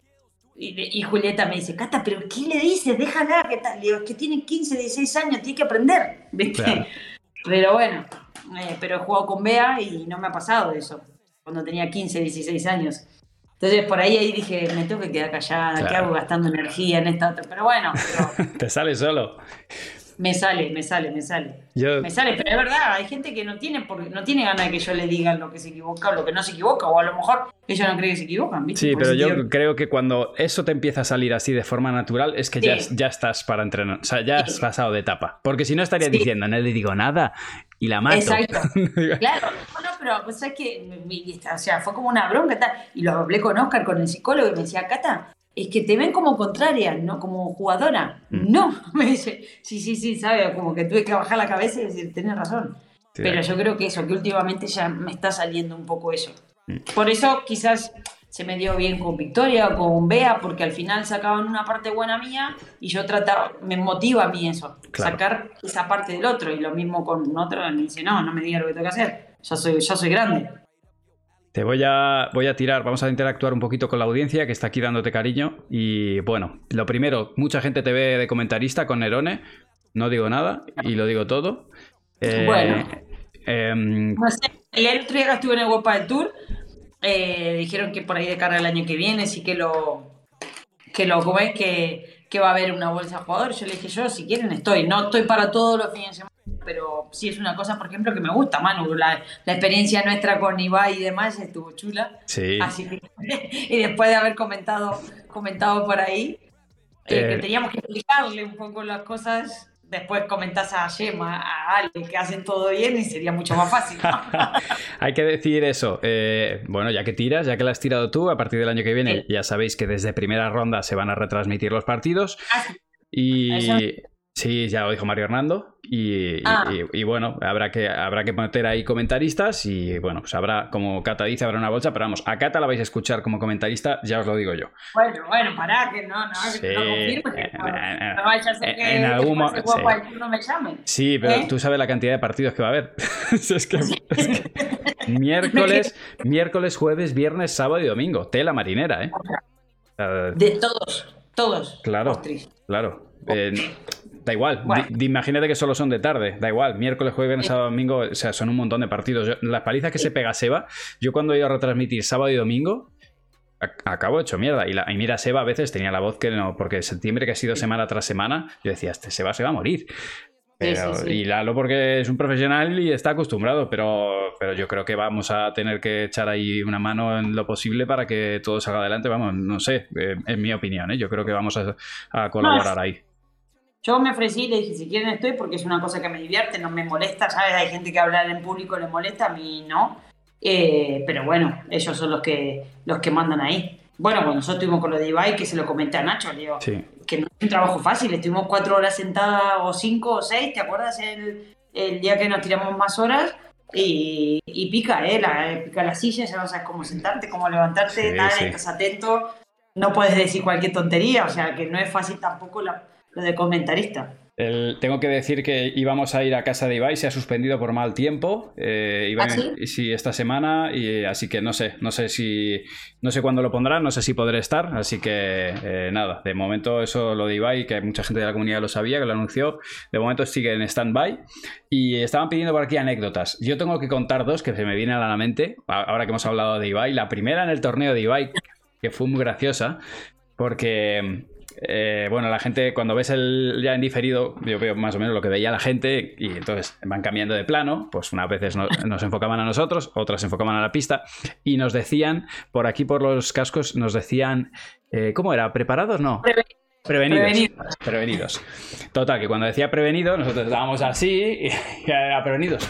y, Julieta me dice, Cata, pero ¿qué le dices? Déjala, ¿qué tal? Le digo, es que tiene 15, 16 años, tiene que aprender, [laughs] ¿viste? Pero bueno, eh, pero he jugado con Bea y no me ha pasado eso, cuando tenía 15, 16 años. Entonces por ahí, ahí dije, me tengo que quedar callada, ¿qué hago gastando energía en esta otra? Pero bueno, [laughs] te sale solo. Me sale, me sale, me sale. Me sale, pero es verdad, hay gente que no tiene, porque no tiene ganas de que yo le diga lo que se equivoca o lo que no se equivoca, o a lo mejor ellos no creen que se equivocan, ¿viste? Sí, pero yo creo que cuando eso te empieza a salir así de forma natural, es que ya, ya estás para entrenar, o sea, ya has pasado de etapa. Porque si no estaría diciendo, no le digo nada y la mato. Exacto. [laughs] claro, no, pero pues es que, o sea, fue como una bronca, tal. y lo hablé con Oscar, con el psicólogo, y me decía, Cata, es que te ven como contraria, no como jugadora. Mm. No, [laughs] me dice, sí, sí, sí, sabe, como que tuve que bajar la cabeza y decir, tenés razón. Pero yo creo que eso, que últimamente ya me está saliendo un poco eso. Mm. Por eso quizás se me dio bien con Victoria o con Bea, porque al final sacaban una parte buena mía y yo trataba, me motiva a mí eso, sacar esa parte del otro. Y lo mismo con otro, me dice, no, no me digas lo que tengo que hacer, ya soy, ya soy grande. Te voy a, voy a tirar, vamos a interactuar un poquito con la audiencia que está aquí dándote cariño. Y bueno, lo primero, mucha gente te ve de comentarista con Nerone. No digo nada y lo digo todo. Eh, bueno. Em, el otro día estuve en el World del Tour. Eh, dijeron que por ahí de cara el año que viene sí que lo. Que lo que, que va a haber una bolsa de jugadores. Yo le dije, yo si quieren estoy. No estoy para todos los fines de semana pero sí es una cosa, por ejemplo, que me gusta, Manu. La, la experiencia nuestra con Ibai y demás estuvo chula. Sí. Así que, [laughs] y después de haber comentado, comentado por ahí, eh, que eh. teníamos que explicarle un poco las cosas, después comentás a Gemma, a Ale, que hacen todo bien y sería mucho más fácil. [laughs] Hay que decir eso. Eh, bueno, ya que tiras, ya que la has tirado tú, a partir del año que viene, ya sabéis que desde primera ronda se van a retransmitir los partidos. Ah, y. Sí, ya lo dijo Mario Hernando. Ah. Y, bueno, habrá que, habrá que meter ahí comentaristas y bueno, pues habrá, como Cata dice, habrá una bolsa, pero vamos, a Cata la vais a escuchar como comentarista, ya os lo digo yo. Bueno, bueno, para que no, no, que no confirme, no, no vaya a ser que, en algún momento no me llamen. Sí, pero ¿Eh? tú sabes la cantidad de partidos que va a haber. [laughs] es, que, [laughs] miércoles, miércoles, jueves, viernes, sábado y domingo. Tela marinera, ¿eh? De todos todos. Claro, claro. Eh, da igual, imagínate que solo son de tarde, da igual, miércoles, jueves, viernes, sábado, domingo, o sea, son un montón de partidos. las palizas que se pega Seba, yo cuando he ido a retransmitir sábado y domingo, acabo hecho mierda. Y, la, y, mira, Seba a veces tenía la voz que no, porque septiembre que ha sido semana tras semana, yo decía, este Seba se va a morir. Y Lalo porque es un profesional y está acostumbrado, pero, pero yo creo que vamos a tener que echar ahí una mano en lo posible para que todo salga adelante. Vamos, no sé, eh, en mi opinión, ¿eh? yo creo que vamos a, colaborar ahí. Yo me ofrecí y le dije, si quieren estoy, porque es una cosa que me divierte, no me molesta, ¿sabes? Hay gente que hablar en público le molesta, a mí no. Eh, pero bueno, ellos son los que, los que mandan ahí. Bueno, cuando nosotros estuvimos con lo de Ibai, que se lo comenté a Nacho, le digo, que no es un trabajo fácil, estuvimos cuatro horas sentadas o cinco o seis, ¿te acuerdas el, el día que nos tiramos más horas? Y, pica, ¿eh? La, pica la silla, ya no sabes cómo sentarte, cómo levantarte, nada, estás atento, no puedes decir cualquier tontería, o sea que no es fácil tampoco lo de comentarista tengo que decir que íbamos a ir a casa de Ibai, se ha suspendido por mal tiempo. Eh, ¿Ah, sí? esta semana, y así que no sé, no sé si, no sé cuándo lo pondrán, no sé si podré estar, así que eh, nada, de momento eso lo de Ibai, que mucha gente de la comunidad lo sabía, que lo anunció, de momento sigue en stand-by y estaban pidiendo por aquí anécdotas. Yo tengo que contar dos que se me vienen a la mente, ahora que hemos hablado de Ibai. La primera en el torneo de Ibai, que fue muy graciosa, porque eh, bueno, la gente, cuando ves el ya en diferido, yo veo más o menos lo que veía la gente y entonces van cambiando de plano, pues unas veces [laughs] nos enfocaban a nosotros, otras enfocaban a la pista y nos decían, por aquí por los cascos, nos decían, eh, ¿cómo era? ¿Preparados? No. Prevenidos, prevenidos. Total, que cuando decía prevenido, nosotros estábamos así y [laughs] era prevenidos.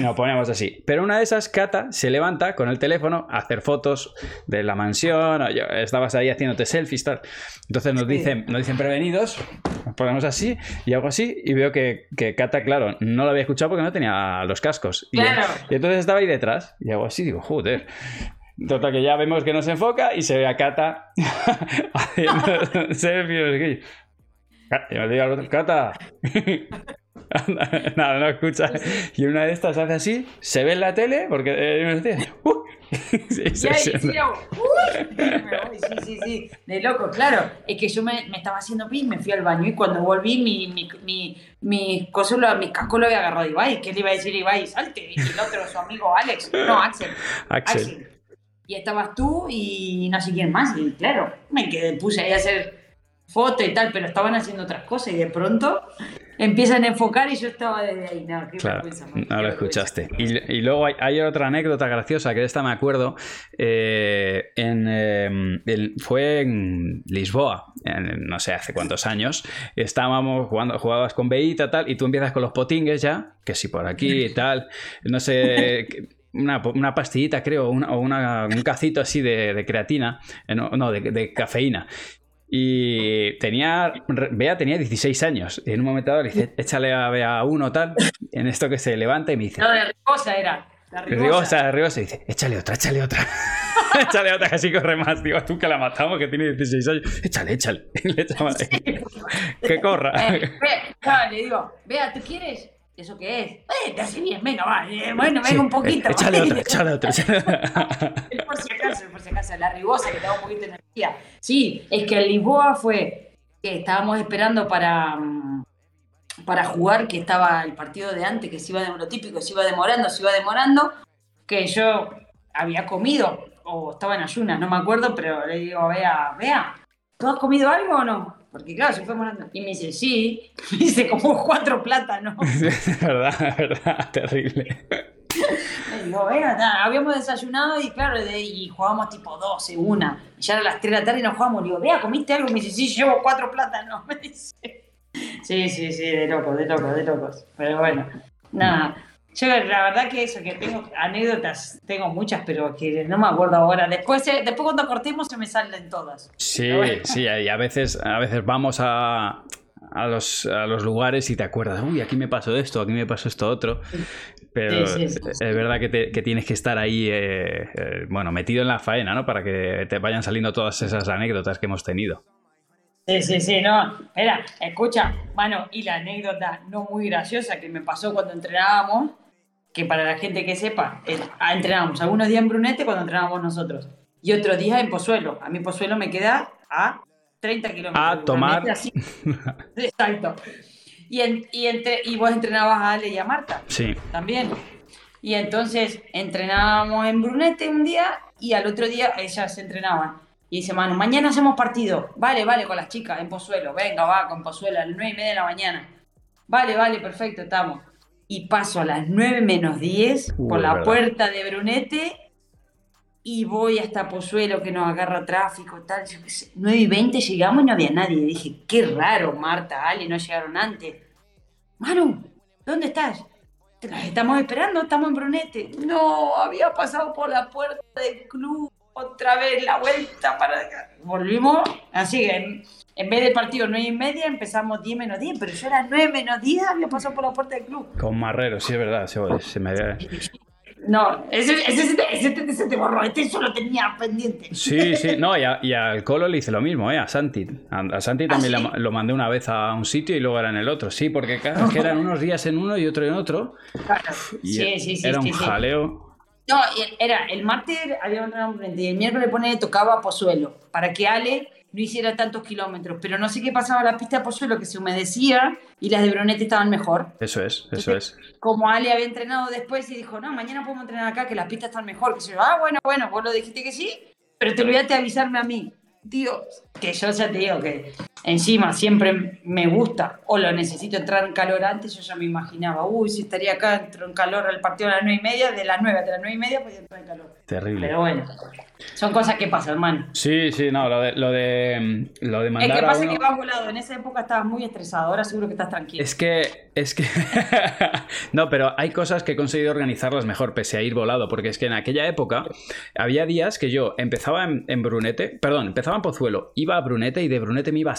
No, ponemos así. Pero una de esas, Cata se levanta con el teléfono a hacer fotos de la mansión. estabas ahí haciéndote selfies, tal. Entonces nos dicen, nos dicen prevenidos, nos ponemos así y hago así. Y veo que, que Cata, claro, no lo había escuchado porque no tenía los cascos. Y, y entonces estaba ahí detrás y hago así, digo, joder. Total, que ya vemos que nos enfoca y se ve a Cata [laughs] haciendo [laughs] selfies. Cata. [laughs] [laughs] Nada, no escucha. Y una de estas hace así, se ve en la tele, porque eh, uh, [laughs] sí, sí, sí, sí, de loco, claro. Es que yo me, me, estaba haciendo pis, me fui al baño y cuando volví, mi, mi, mi, mi, coso, mi casco lo había agarrado Ibai. ¿Qué le iba a decir Ibai? Salte. Y el otro, su amigo Alex, no, Axel. Axel. Y estabas tú y no sé quién más. Y claro, me quedé, puse ahí a hacer foto y tal, pero estaban haciendo otras cosas y de pronto empiezan a enfocar y yo estaba desde ahí. No, qué claro, no lo escuchaste. Y, luego hay, otra anécdota graciosa que de esta me acuerdo. Eh, em, fue en Lisboa, no sé hace cuántos años. Estábamos jugando, jugabas con Beita tal, y tú empiezas con los potingues ya, que si por aquí y tal, no sé. Una, pastillita, creo, o una, un cacito así de, creatina, eh, no, de, de, cafeína. Y tenía, Bea tenía 16 años. Y en un momento dado le dice, échale a Bea uno tal. En esto que se levanta y me dice. No, de rigosa era. La rigosa. rigosa, Y dice, échale otra, échale otra. [laughs] échale otra que así corre más. Digo, tú que la matamos, que tiene 16 años. Échale, échale. [laughs] que corra. Eh, le digo, Bea, ¿tú quieres? ¿Eso qué es? Eh, te hace bien, venga, va. Bueno, venga un poquito. Échale otra, [laughs] échale otra. por si acaso, por si acaso, la ribosa que te da un poquito de energía. Sí, es que el Lisboa fue que estábamos esperando para, mm, para jugar, que estaba el partido de antes, que se iba de lo típico, se iba demorando, se iba demorando, que yo había comido, o estaba en ayunas, no me acuerdo, pero le digo, vea, vea, ¿tú has comido algo o no? Porque claro, se fue morando. Y me dice, sí. [laughs] Me dice, como cuatro plátanos. [laughs] Es verdad, es verdad, [laughs] terrible. Me digo, venga, habíamos desayunado y claro, y jugábamos tipo 12, una. Y ya eran las 3 de la tarde y nos jugamos. Le digo, vea, ¿comiste algo? Me dice, sí, llevo cuatro plátanos. Me dice. Sí, sí, sí, de locos, de locos, de locos. Pero bueno, nada. Yo la verdad que eso, que tengo anécdotas, tengo muchas, pero que no me acuerdo ahora. Después, eh, después cuando cortemos se me salen todas. Sí, sí, y a veces, a veces vamos a, a, los, a los lugares y te acuerdas, uy, aquí me pasó esto, aquí me pasó esto otro. Pero es verdad que, que, tienes que estar ahí, eh, eh, bueno, metido en la faena, ¿no? Para que te vayan saliendo todas esas anécdotas que hemos tenido. Sí, sí, sí, no. Espera, escucha, bueno, y la anécdota no muy graciosa que me pasó cuando entrenábamos que para la gente que sepa, ah, entrenábamos algunos días en Brunete cuando entrenábamos nosotros y otros días en Pozuelo. A mí Pozuelo me queda a 30 kilómetros. A tomar. [laughs] Exacto. Y, y, entre, y vos entrenabas a Ale y a Marta. Sí. También. Y entonces entrenábamos en Brunete un día y al otro día ellas entrenaban. Y dice, mano, mañana hacemos partido. Vale, vale, con las chicas en Pozuelo. Venga, va, con Pozuelo a las 9 y media de la mañana. Vale, vale, perfecto, estamos. Y paso a las 9 menos 10 por la puerta de Brunete y voy hasta Pozuelo que nos agarra tráfico, tal. 9 y 20 llegamos y no había nadie. dije, qué raro, Marta, Ale, no llegaron antes. Manu, ¿dónde estás? Te las estamos esperando, estamos en Brunete. No, había pasado por la puerta del club otra vez la vuelta para... Volvimos, así que en, vez de partido 9 y media empezamos 10 menos 10, pero yo era 9 menos 10, había pasado por la puerta del club. Con Marrero, sí es verdad, se, me... No, ese, ese, ese, ese, te borró, este solo tenía pendiente. Sí, sí, no, y, al Colo le hice lo mismo, ¿eh? A Santi. A, Santi también ¿Ah, lo mandé una vez a un sitio y luego era en el otro. Sí, porque claro, que eran [laughs] unos días en uno y otro en otro. Claro. sí, sí, sí. Era un jaleo. No, era el martes había un frente y el miércoles pone tocaba Pozuelo para que Ale no hiciera tantos kilómetros, pero no sé qué pasaba la pista de Pozuelo que se humedecía y las de Bronete estaban mejor. Eso es, eso es. Como Ale había entrenado después y dijo, no, mañana podemos entrenar acá que las pistas están mejor, que se ah, bueno, bueno, vos lo dijiste que sí, pero te olvidaste de avisarme a mí tío, que yo ya te digo que encima siempre me gusta o lo necesito entrar en calor antes, yo ya me imaginaba, uy, si estaría acá, entro en calor al partido a las nueve y media, de las nueve a las nueve y media, pues entrar en calor. Terrible. Pero bueno, son cosas que pasan, man. Sí, sí, no, lo de, lo de, lo de mandar Es que pasa que vas volado, en esa época estabas muy estresado, ahora seguro que estás tranquilo. Es que, es que, [laughs] no, pero hay cosas que he conseguido organizarlas mejor pese a ir volado, porque es que en aquella época había días que yo empezaba en, en Brunete, perdón, empezaba en Pozuelo, iba a Brunete y de Brunete me iba a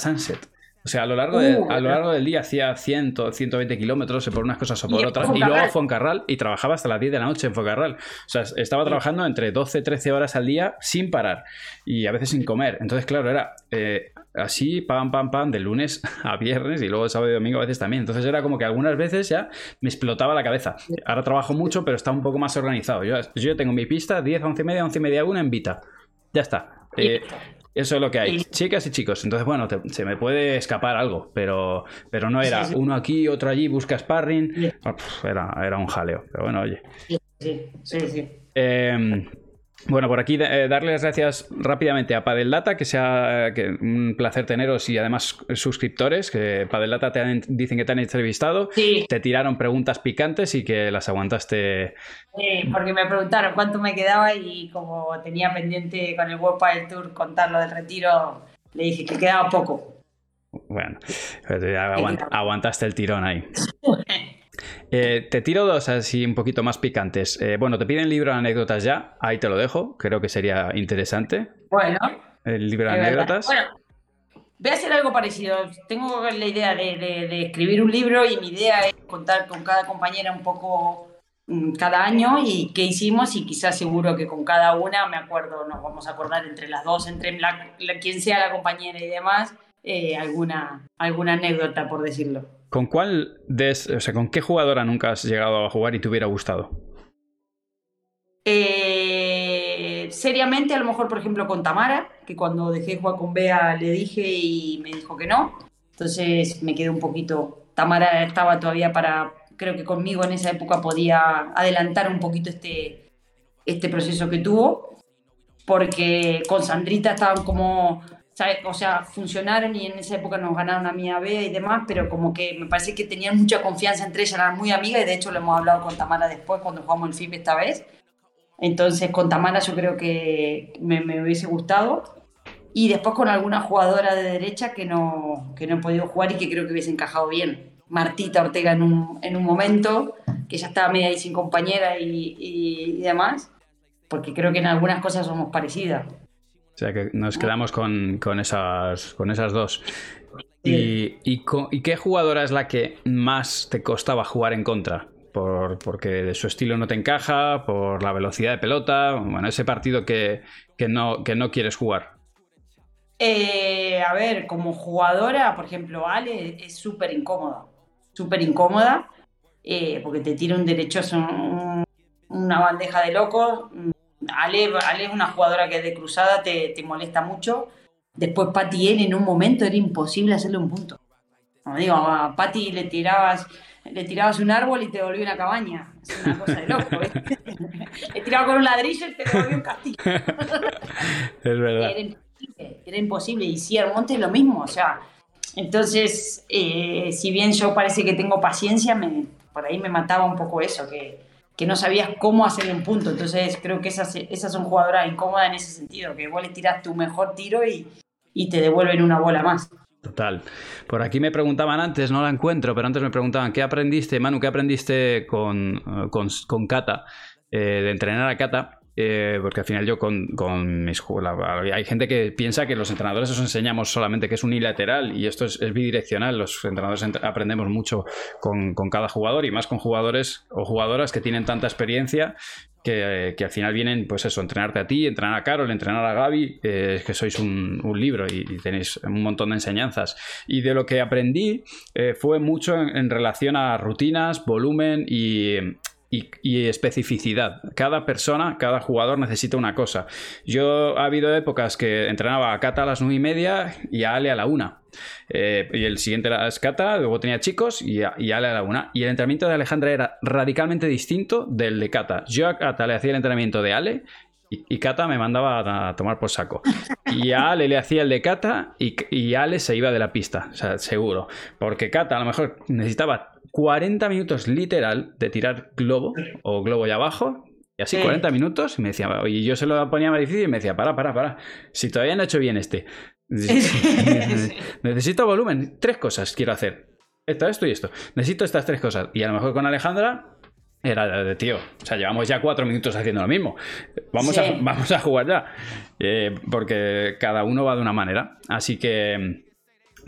O sea, a lo largo, uh, a lo largo del día hacía 100, 120 kilómetros por unas cosas o por otras. Y luego a Foncarral y trabajaba hasta las 10 de la noche en Foncarral. O sea, estaba trabajando entre 12, 13 horas al día sin parar y a veces sin comer. Entonces, claro, era eh, así, pam, pam, pam, de lunes a viernes y luego sábado y domingo a veces también. Entonces era como que algunas veces ya me explotaba la cabeza. Ahora trabajo mucho, pero está un poco más organizado. Yo, yo tengo mi pista 10, 11 y media, 11 y media, una en Vita. Ya está. Eh, eso es lo que hay. Chicas y chicos. Entonces, bueno, se me puede escapar algo, pero, pero no era uno aquí, otro allí, busca sparring. Ah, era, era un jaleo. Pero bueno, oye. Sí, sí, sí. Eh, bueno, por aquí eh, darle las gracias rápidamente a Padel Data, que sea que un placer teneros y además suscriptores, que Padel Data te dicen que te han entrevistado, te tiraron preguntas picantes y que las aguantaste. Sí, porque me preguntaron cuánto me quedaba y como tenía pendiente con el World Padel Tour contar lo del retiro, le dije que quedaba poco. Bueno, pues aguantaste el tirón ahí. [laughs] Eh, te tiro dos así un poquito más picantes. Eh, bueno, te piden libro de anécdotas ya, ahí te lo dejo, creo que sería interesante. Bueno. El libro de anécdotas. Bueno, voy a hacer algo parecido. Tengo la idea de, escribir un libro y mi idea es contar con cada compañera un poco mm, cada año y qué hicimos y quizás seguro que con cada una, me acuerdo, nos vamos a acordar entre las dos, entre quien sea la compañera y demás, eh, alguna, alguna anécdota, por decirlo. ¿Con cuál o sea, con qué jugadora nunca has llegado a jugar y te hubiera gustado? Eh, seriamente, a lo mejor, por ejemplo, con Tamara, que cuando dejé de jugar con Bea le dije y me dijo que no. Entonces me quedé un poquito. Tamara estaba todavía para. Creo que conmigo en esa época podía adelantar un poquito este, este proceso que tuvo. Porque con Sandrita estaban como o sea, funcionaron y en esa época nos ganaron a mí a B y demás, pero como que me parece que tenían mucha confianza entre ellas, eran muy amigas y de hecho lo hemos hablado con Tamara después cuando jugamos el FIP esta vez. Entonces con Tamara yo creo que me, me hubiese gustado. Y después con alguna jugadora de derecha que no, que no he podido jugar y que creo que hubiese encajado bien. Martita Ortega en un, en un momento, que ya estaba media ahí sin compañera y, y demás, porque creo que en algunas cosas somos parecidas. O sea que nos quedamos con, esas, con esas dos. Y, y, qué jugadora es la que más te costaba jugar en contra? Por, porque de su estilo no te encaja, por la velocidad de pelota, bueno, ese partido que, no, que no quieres jugar. Eh, a ver, como jugadora, por ejemplo, Ale es súper incómoda, súper incómoda, eh, porque te tira un derecho, una bandeja de locos, Ale, es una jugadora que de cruzada te, molesta mucho Después Pati en un momento era imposible hacerle un punto. Como digo, a Pati le tirabas, le tirabas un árbol y te volvió una cabaña. Es una cosa de loco. ¿eh? [laughs] le tiraba con un ladrillo y te volvió un castillo. [laughs] es verdad. Era imposible, era imposible. Y si Monte lo mismo, o sea, entonces, eh, si bien yo parece que tengo paciencia, me, por ahí me mataba un poco eso, que, que no sabías cómo hacer un punto. Entonces, creo que esas, esas son jugadoras incómodas en ese sentido, que vos le tiras tu mejor tiro y, y te devuelven una bola más. Total. Por aquí me preguntaban antes, no la encuentro, pero antes me preguntaban, ¿qué aprendiste, Manu, qué aprendiste con, eh, con, con Kata, eh, de entrenar a Kata? Eh, porque al final yo con, con mis hay gente que piensa que los entrenadores os enseñamos solamente que es unilateral y esto es, bidireccional. Los entrenadores aprendemos mucho con, con, cada jugador y más con jugadores o jugadoras que tienen tanta experiencia que, al final vienen, pues eso, entrenarte a ti, entrenar a Carol, entrenar a Gaby, eh, que sois un, libro y, tenéis un montón de enseñanzas. Y de lo que aprendí eh, fue mucho en, relación a rutinas, volumen y, y, especificidad. Cada persona, cada jugador necesita una cosa. Yo ha habido épocas que entrenaba a Cata a las nueve y media y a Ale a la una. Eh, y el siguiente era Cata, luego tenía chicos y, a, Ale a la una. Y el entrenamiento de Alejandra era radicalmente distinto del de Cata. Yo a Cata le hacía el entrenamiento de Ale y, Cata me mandaba a, tomar por saco. Y a Ale le hacía el de Cata y, y Ale se iba de la pista, o sea, seguro. Porque Cata a lo mejor necesitaba 40 minutos literal de tirar globo o globo y abajo. Y así 40 minutos y me decía, y yo se lo ponía más difícil y me decía, para, para, para. Si todavía no he hecho bien este. [laughs] Necesito volumen. Tres cosas quiero hacer. Esto, esto y esto. Necesito estas tres cosas. Y a lo mejor con Alejandra era de tío. O sea, llevamos ya cuatro minutos haciendo lo mismo. Vamos, a, [laughs] vamos a jugar ya. Eh, porque cada uno va de una manera. Así que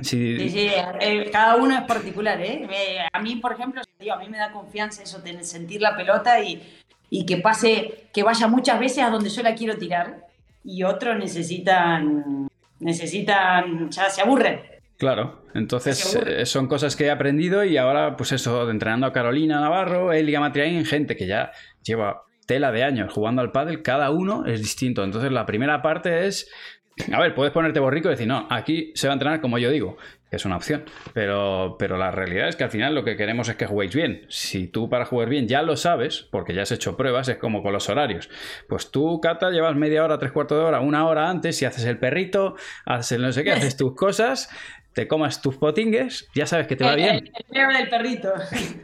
Sí, sí, eh, cada uno es particular, ¿eh? A mí, por ejemplo, a mí me da confianza eso, tener, sentir la pelota y, y, que pase, que vaya muchas veces a donde yo la quiero tirar y otros necesitan, necesitan, ya se aburren. Claro, entonces eh, son cosas que he aprendido y ahora, pues eso, entrenando a Carolina Navarro, Elia Matriain, gente que ya lleva tela de años jugando al pádel, cada uno es distinto. Entonces la primera parte es a ver, puedes ponerte borrico y decir, no, aquí se va a entrenar como yo digo, que es una opción. Pero, pero la realidad es que al final lo que queremos es que juguéis bien. Si tú para jugar bien ya lo sabes, porque ya has hecho pruebas, es como con los horarios. Pues tú, Cata, llevas media hora, tres cuartos de hora, una hora antes, y haces el perrito, haces el no sé qué, haces tus [laughs] cosas, te comas tus potingues, ya sabes que te va bien. El, del perrito.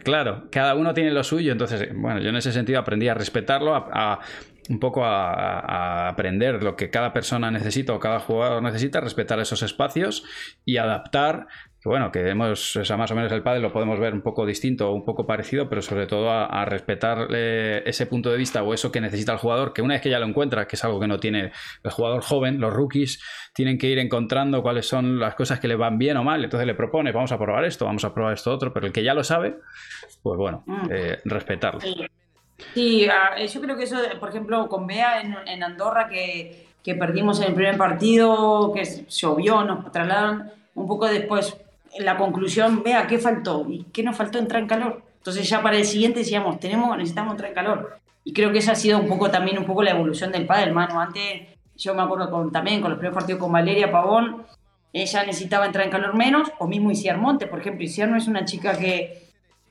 Claro, cada uno tiene lo suyo. Entonces, bueno, yo en ese sentido aprendí a respetarlo, a un poco a, aprender lo que cada persona necesita o cada jugador necesita, respetar esos espacios y adaptar. Que bueno, que o sea, más o menos el padre lo podemos ver un poco distinto o un poco parecido, pero sobre todo a, respetar ese punto de vista o eso que necesita el jugador, que una vez que ya lo encuentra, que es algo que no tiene el jugador joven, los rookies tienen que ir encontrando cuáles son las cosas que le van bien o mal, entonces le propone, vamos a probar esto, vamos a probar esto otro, pero el que ya lo sabe, pues bueno, mm. eh, respetarlo. Sí, ah, eh, yo creo que eso, por ejemplo, con Bea en, Andorra, que, que, perdimos en el primer partido, que llovió, nos trasladaron un poco después. En la conclusión, Bea, ¿qué faltó? ¿Y qué nos faltó? Entrar en calor. Entonces ya para el siguiente decíamos, tenemos, necesitamos entrar en calor. Y creo que esa ha sido un poco también un poco la evolución del padre, hermano. Antes, yo me acuerdo con, también con los primeros partidos con Valeria Pavón, ella necesitaba entrar en calor menos, o mismo Isiar Monte, por ejemplo. Isiar no es una chica que,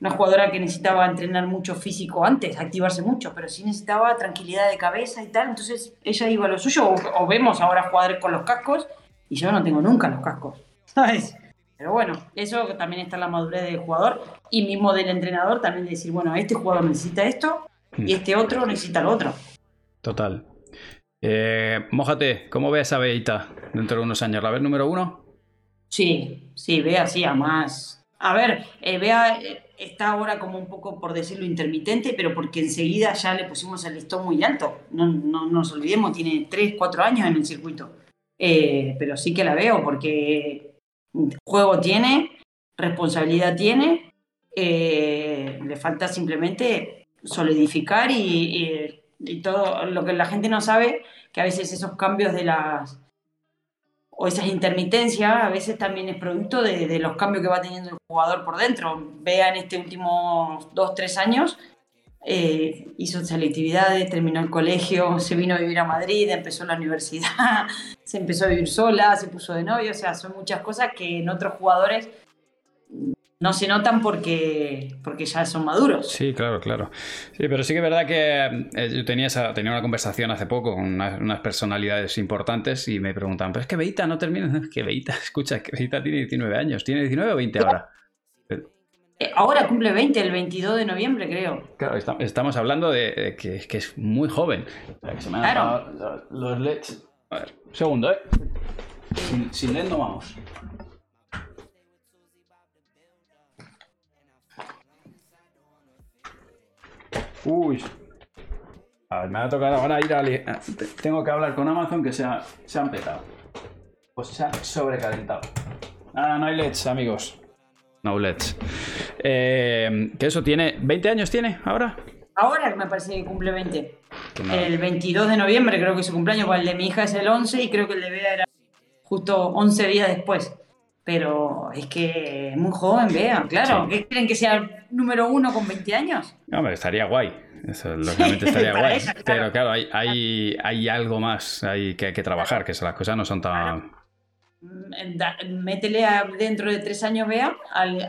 una jugadora que necesitaba entrenar mucho físico antes, activarse mucho, pero sí necesitaba tranquilidad de cabeza y tal, entonces ella iba a lo suyo, o, vemos ahora jugadores con los cascos, y yo no tengo nunca los cascos, ¿sabes? Pero bueno, eso también está en la madurez del jugador y mismo del entrenador también decir, bueno, este jugador necesita esto y este otro necesita lo otro. Total. Eh, mójate, ¿cómo ves a Beita dentro de unos años? ¿La ves número uno? Sí, sí, ve así a más. A ver, eh, vea, eh, está ahora como un poco, por decirlo, intermitente, pero porque enseguida ya le pusimos el listón muy alto. No, no, nos olvidemos, tiene 3, 4 años en el circuito. Eh, pero sí que la veo porque juego tiene, responsabilidad tiene, eh, le falta simplemente solidificar y, y todo lo que la gente no sabe, que a veces esos cambios de las o esas intermitencias a veces también es producto de, los cambios que va teniendo el jugador por dentro. Vea en este último dos, tres años, eh, hizo selectividades, terminó el colegio, se vino a vivir a Madrid, empezó la universidad, [laughs] se empezó a vivir sola, se puso de novio, o sea, son muchas cosas que en otros jugadores no se notan porque, porque ya son maduros. Sí, claro, claro. Sí, pero sí que es verdad que eh, yo tenía, esa, tenía una conversación hace poco con unas, personalidades importantes y me preguntaban, pero es que Beita no termina, [laughs] es que Beita, escucha, que Beita tiene 19 años, ¿tiene 19 o 20 ahora? Eh, ahora cumple 20, el 22 de noviembre, creo. Claro, estamos hablando de, que, es muy joven. claro. los LEDs. A ver, un segundo, ¿eh? Sin, sin LED no vamos. Uy. A ver, me va a tocar ahora ir a... Tengo que hablar con Amazon que se, se han petado. Pues se han sobrecalentado. Nada, no hay LEDs, amigos. No LEDs. Eh, que eso tiene... ¿20 años tiene ahora? Ahora me parece que cumple 20. El 22 de noviembre creo que es su cumpleaños, el de mi hija es el 11 y creo que el de Bea era justo 11 días después. Pero es que es muy joven, vea, claro. ¿Qué creen que sea el número uno con 20 años? No, estaría guay. Eso lógicamente estaría guay. Pero claro, hay, hay, hay, algo más hay que hay que trabajar, que las cosas no son tan. Mm, métele dentro de tres años, vea,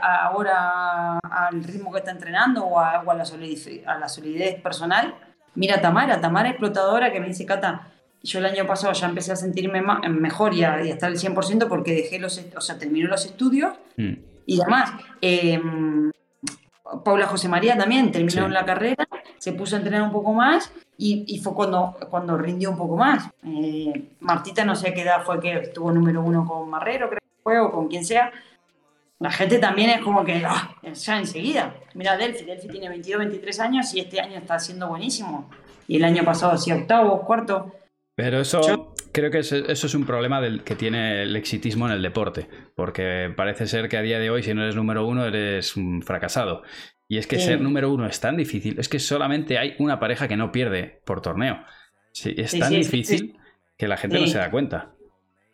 ahora al ritmo que está entrenando o a, la, solidez, a la solidez personal. Mira Tamara, Tamara explotadora que me dice Cata, yo el año pasado ya empecé a sentirme mejor y a, estar al 100% porque dejé los, o sea, terminé los estudios mm. y además, em, Paula José María también terminó la carrera, se puso a entrenar un poco más y, fue cuando, cuando rindió un poco más. Eh, Martita no sé qué edad fue que estuvo número uno con Marrero, creo que fue, o con quien sea. La gente también es como que ah, ya enseguida. Mira, Delphi, Delphi tiene 22, 23 años y este año está siendo buenísimo. Y el año pasado hacía octavo, cuarto. Pero eso creo que eso es un problema del que tiene el exitismo en el deporte, porque parece ser que a día de hoy si no eres número uno eres un fracasado. Y es que ser número uno es tan difícil, es que solamente hay una pareja que no pierde por torneo. Sí, es tan difícil que la gente no se da cuenta.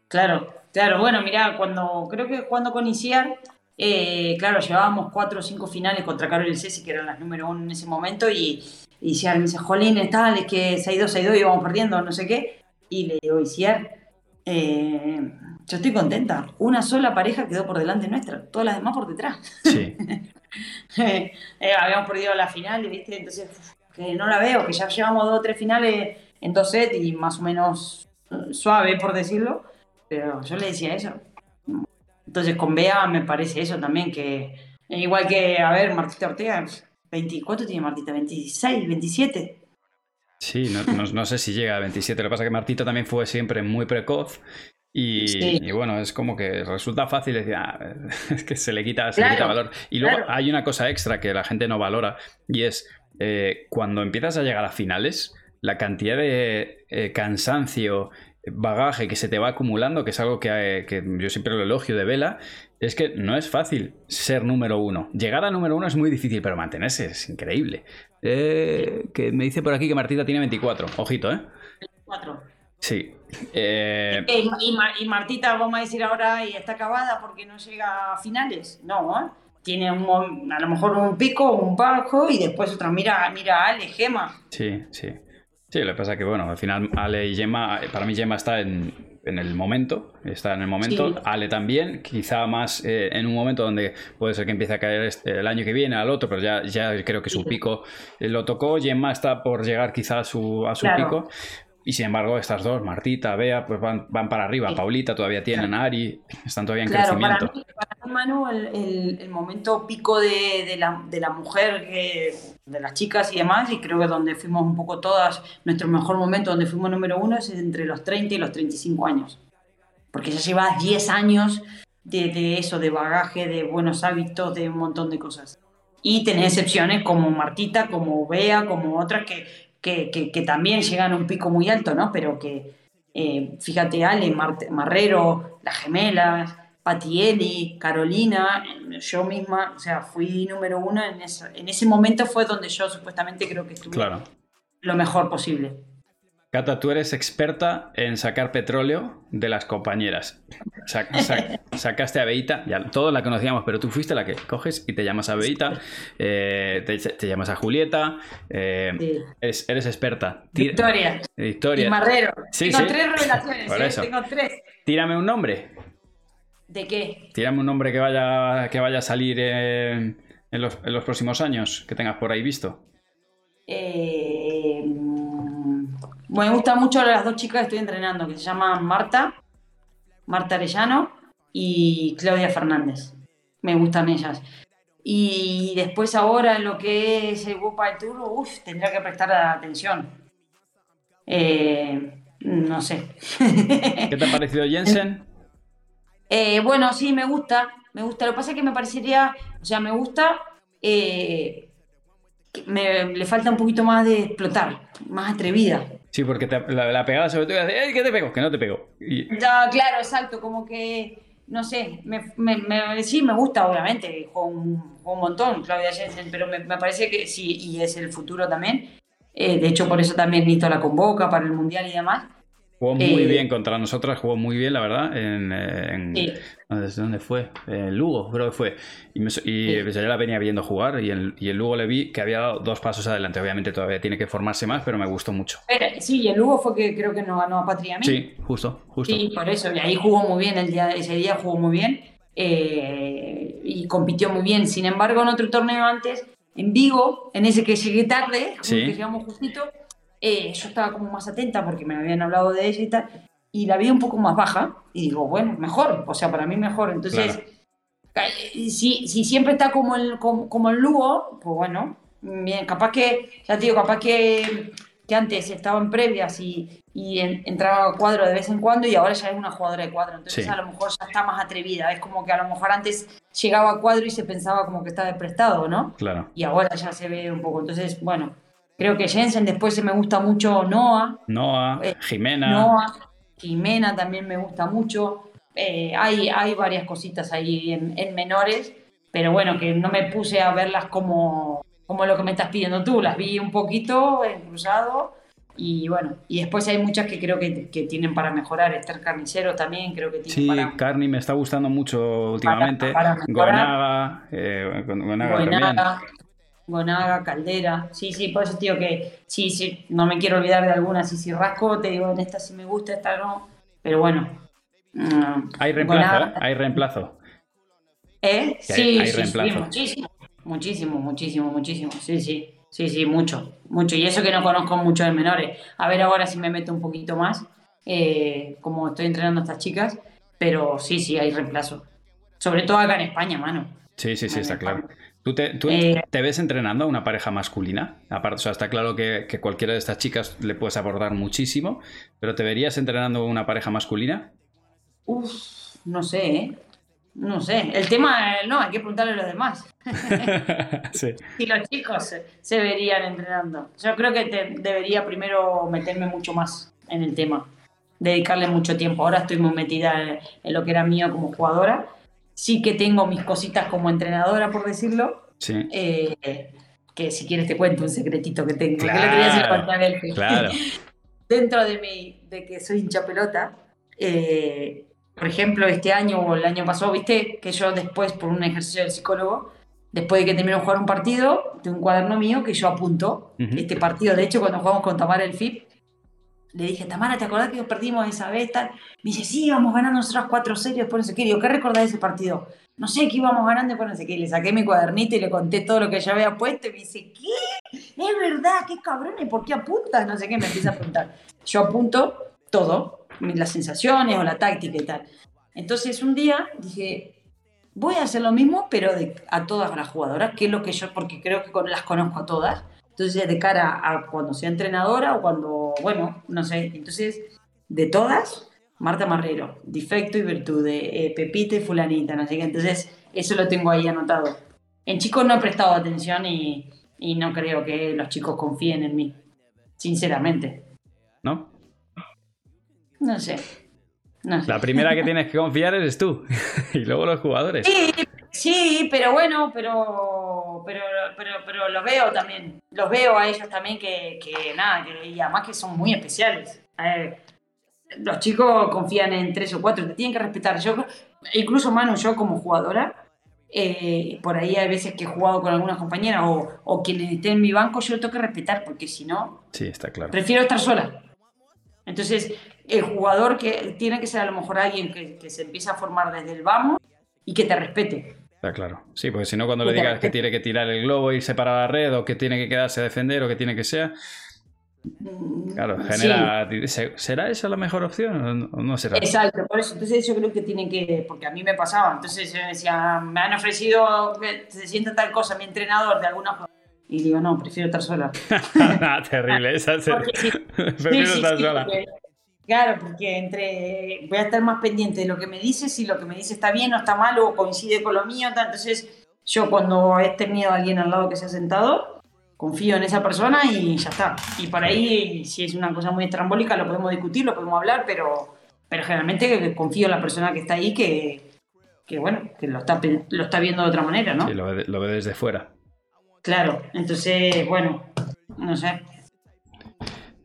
Claro, claro. Bueno, mira, cuando creo que cuando con Isiar, eh, claro, llevábamos cuatro o cinco finales contra Carol y Ceci, que eran las número uno en ese momento, y, y Isiar me dice, Jolín, tal, es que 6-2, 6-2 íbamos perdiendo, no sé qué. Y le digo, Isiar, eh, yo estoy contenta. Una sola pareja quedó por delante nuestra, todas las demás por detrás. Sí. [laughs] Eh, habíamos perdido la final, ¿viste? Entonces, que no la veo, que ya llevamos dos o tres finales en dos sets y más o menos eh, suave, por decirlo. Pero yo le decía eso. Entonces, con Bea me parece eso también, que igual que, a ver, Martita Ortega, 24 tiene Martita, 26, 27. Sí, no, sé si llega a 27. Lo que pasa es que Martita también fue siempre muy precoz. Y, bueno, es como que resulta fácil decir, ah, [laughs] es que se le quita, se le quita valor. Y luego hay una cosa extra que la gente no valora y es eh, cuando empiezas a llegar a finales, la cantidad de eh, cansancio, bagaje que se te va acumulando, que es algo que, eh, que, yo siempre lo elogio de Vela, es que no es fácil ser número uno. Llegar a número uno es muy difícil, pero mantenerse es increíble. Eh, que me dice por aquí que Martita tiene 24. Ojito, ¿eh? 24. Sí. Eh, y, Martita, vamos a decir ahora, y está acabada porque no llega a finales. No, ¿eh? Tiene un, a lo mejor un pico, un bajo y después otra. Mira, mira Ale, Gema. Sí, sí. Sí, lo que pasa es que, bueno, al final Ale y Gemma, para mí Gemma está en, en el momento, está en el momento. Ale también, quizá más eh, en un momento donde puede ser que empiece a caer este, el año que viene al otro, pero ya, ya creo que su pico lo tocó. Gemma está por llegar quizá a su, a su pico. Y sin embargo, estas dos, Martita, Bea, pues van, van para arriba. Paulita todavía tienen, Ari, están todavía en crecimiento. Para mí, para Manu, el, el, momento pico de, de, la, de la mujer, que, de las chicas y demás, y creo que donde fuimos un poco todas, nuestro mejor momento donde fuimos número uno es entre los 30 y los 35 años. Porque ya llevas 10 años de, de eso, de bagaje, de buenos hábitos, de un montón de cosas. Y tenés excepciones como Martita, como Bea, como otras que que, también llegan a un pico muy alto, ¿no? Pero que, eh, fíjate, Ale, Marrero, las gemelas, Patieli, Carolina, yo misma, o sea, fui número uno en, en ese momento fue donde yo supuestamente creo que estuve lo mejor posible. Cata, tú eres experta en sacar petróleo de las compañeras. [laughs] sacaste a Beita, ya todos la conocíamos, pero tú fuiste la que coges y te llamas a Beita, eh, te, llamas a Julieta, eh, eres, experta. Victoria. Victoria. Y Marrero. tengo tres revelaciones, ¿eh? tengo tres. Tírame un nombre. ¿De qué? Tírame un nombre que vaya, que vaya a salir en los, en los próximos años, que tengas por ahí visto. Eh me gustan mucho las dos chicas que estoy entrenando, que se llaman Marta, Marta Arellano y Claudia Fernández. Me gustan ellas. Y después ahora en lo que es el World Tour, uff, tendría que prestar atención. Eh, no sé. ¿Qué te ha parecido Jensen? [laughs] Eh, bueno, sí, me gusta. Me gusta. Lo que pasa es que me parecería, o sea, me gusta. Eh, me, le falta un poquito más de explotar, más atrevida. Sí, porque la, pegada sobre todo y ¡ay, que te pego! Que no te pego. Ya, claro, exacto, como que, no sé, me, me, sí me gusta, obviamente, juego un, un montón Claudia Jensen, pero me, parece que sí, y es el futuro también. Eh, de hecho, por eso también Nito la convoca para el Mundial y demás. Jugó muy eh, bien contra nosotras, jugó muy bien, la verdad. En, eh, ¿Desde dónde fue? En Lugo, creo que fue. Y, pues, yo la venía viendo jugar y en, y Lugo le vi que había dado dos pasos adelante. Obviamente todavía tiene que formarse más, pero me gustó mucho. sí, y el Lugo fue que creo que no ganó a Patria Sí, justo, justo. Sí, por eso. Y ahí jugó muy bien, el día, ese día jugó muy bien. Eh, y compitió muy bien. Sin embargo, en otro torneo antes, en Vigo, en ese que llegué tarde, que llegamos justito, eh, yo estaba como más atenta porque me habían hablado de ella y tal, y la vi un poco más baja, y digo, bueno, mejor, o sea, para mí mejor. Entonces, si, si, siempre está como el, como, el Lugo, pues bueno, bien, capaz que, ya te digo, capaz que, que antes estaba en previas y, y entraba a cuadro de vez en cuando y ahora ya es una jugadora de cuadro. Entonces a lo mejor ya está más atrevida. Es como que a lo mejor antes llegaba a cuadro y se pensaba como que estaba prestado, ¿no? Claro. Y ahora ya se ve un poco. Entonces, bueno, Creo que Jensen, después se me gusta mucho Noah. Noah, eh, Jimena. Noah, Jimena también me gusta mucho. Eh, hay, hay varias cositas ahí en, menores, pero bueno, que no me puse a verlas como, como lo que me estás pidiendo tú. Las vi un poquito en cruzado y bueno, y después hay muchas que creo que, que tienen para mejorar. Esther Carnicero también creo que tiene sí, Carni me está gustando mucho últimamente. Para, Gonaga, eh, Gonaga, Gonaga, Caldera. Sí, sí, por eso tío que sí, sí, no me quiero olvidar de algunas. Sí, sí, rasco, te digo, en esta sí me gusta, esta no. Pero bueno. Mm, hay reemplazo, ¿eh? Hay reemplazo. ¿Eh? Sí, sí, muchísimo. Muchísimo, muchísimo, muchísimo. Sí, sí. Sí, sí, mucho, mucho. Y eso que no conozco mucho de menores. A ver ahora si me meto un poquito más, eh, como estoy entrenando a estas chicas, pero sí, sí, hay reemplazo. Sobre todo acá en España, mano. Sí, sí, sí, está claro. ¿Tú, eh, te, ves entrenando a una pareja masculina? Aparte, o sea, está claro que, cualquiera de estas chicas le puedes abordar muchísimo, pero ¿te verías entrenando a una pareja masculina? Uf, no sé, ¿eh? No sé. El tema, no, hay que preguntarle a los demás. [laughs] sí. Si los chicos se, verían entrenando. Yo creo que debería primero meterme mucho más en el tema, dedicarle mucho tiempo. Ahora estoy muy metida en lo que era mío como jugadora sí que tengo mis cositas como entrenadora, por decirlo. Sí. Eh, que si quieres te cuento un secretito que tengo. Claro, que claro. [laughs] Dentro de mi, de que soy hincha pelota, eh, por ejemplo, este año o el año pasado, viste que yo después, por un ejercicio del psicólogo, después de que termino de jugar un partido, tengo un cuaderno mío que yo apunto este partido. De hecho, cuando jugamos con Tamara el FIP, le dije, Tamara, ¿te acordás que perdimos esa vez? Me dice, sí, íbamos ganando nosotros cuatro series, por no sé qué. Digo, ¿qué recordás de ese partido? No sé, que íbamos ganando, por no sé qué. Le saqué mi cuadernito y le conté todo lo que ya había puesto y me dice, ¿qué? Es verdad, qué cabrón, ¿y por qué apuntas? No sé qué, me empieza a apuntar. Yo apunto todo, las sensaciones o la táctica y tal. Entonces un día dije, voy a hacer lo mismo, pero a todas las jugadoras, que es lo que yo, porque creo que las conozco a todas entonces, de cara a cuando sea entrenadora o cuando, bueno, no sé, entonces, de todas, Marta Marrero, defecto y virtud, de eh, Pepita y fulanita, no sé qué, entonces, eso lo tengo ahí anotado. En chicos no he prestado atención y, y no creo que los chicos confíen en mí, sinceramente. ¿No? No sé. La primera que tienes que confiar eres tú [laughs] y luego los jugadores. Sí, sí, pero bueno, pero, pero, pero, pero los veo también. Los veo a ellos también que, que nada, que, y además que son muy especiales. los chicos confían en tres o cuatro, te tienen que respetar. Yo, incluso Manu, yo como jugadora, eh, por ahí hay veces que he jugado con algunas compañeras o, o quien esté en mi banco, yo lo tengo que respetar, porque si no, sí, está claro. prefiero estar sola. Entonces, el jugador que tiene que ser a lo mejor alguien que, se empieza a formar desde el vamos y que te respete. Está claro. Sí, porque si no, cuando le digas que tiene que tirar el globo, irse para la red, o que tiene que quedarse a defender, o que tiene que ser. Mm, claro, genera. ¿Será esa la mejor opción o no será? Exacto, por eso. Entonces, yo creo que tiene que. Porque a mí me pasaba. Entonces, yo decía, me han ofrecido que se sienta tal cosa mi entrenador de alguna forma. Y digo, no, prefiero estar sola. [laughs] Terrible, esa [laughs] Prefiero estar sola. Claro, porque entre voy a estar más pendiente de lo que me dices, si lo que me dice está bien o está mal o coincide con lo mío. Entonces, yo cuando he tenido a alguien al lado que se ha sentado, confío en esa persona y ya está. Y por ahí, si es una cosa muy estrambólica, lo podemos discutir, lo podemos hablar, pero, pero generalmente confío en la persona que está ahí que, que bueno, que lo está, lo está viendo de otra manera, ¿no? Sí, lo lo ve desde fuera. Claro, entonces, bueno, no sé.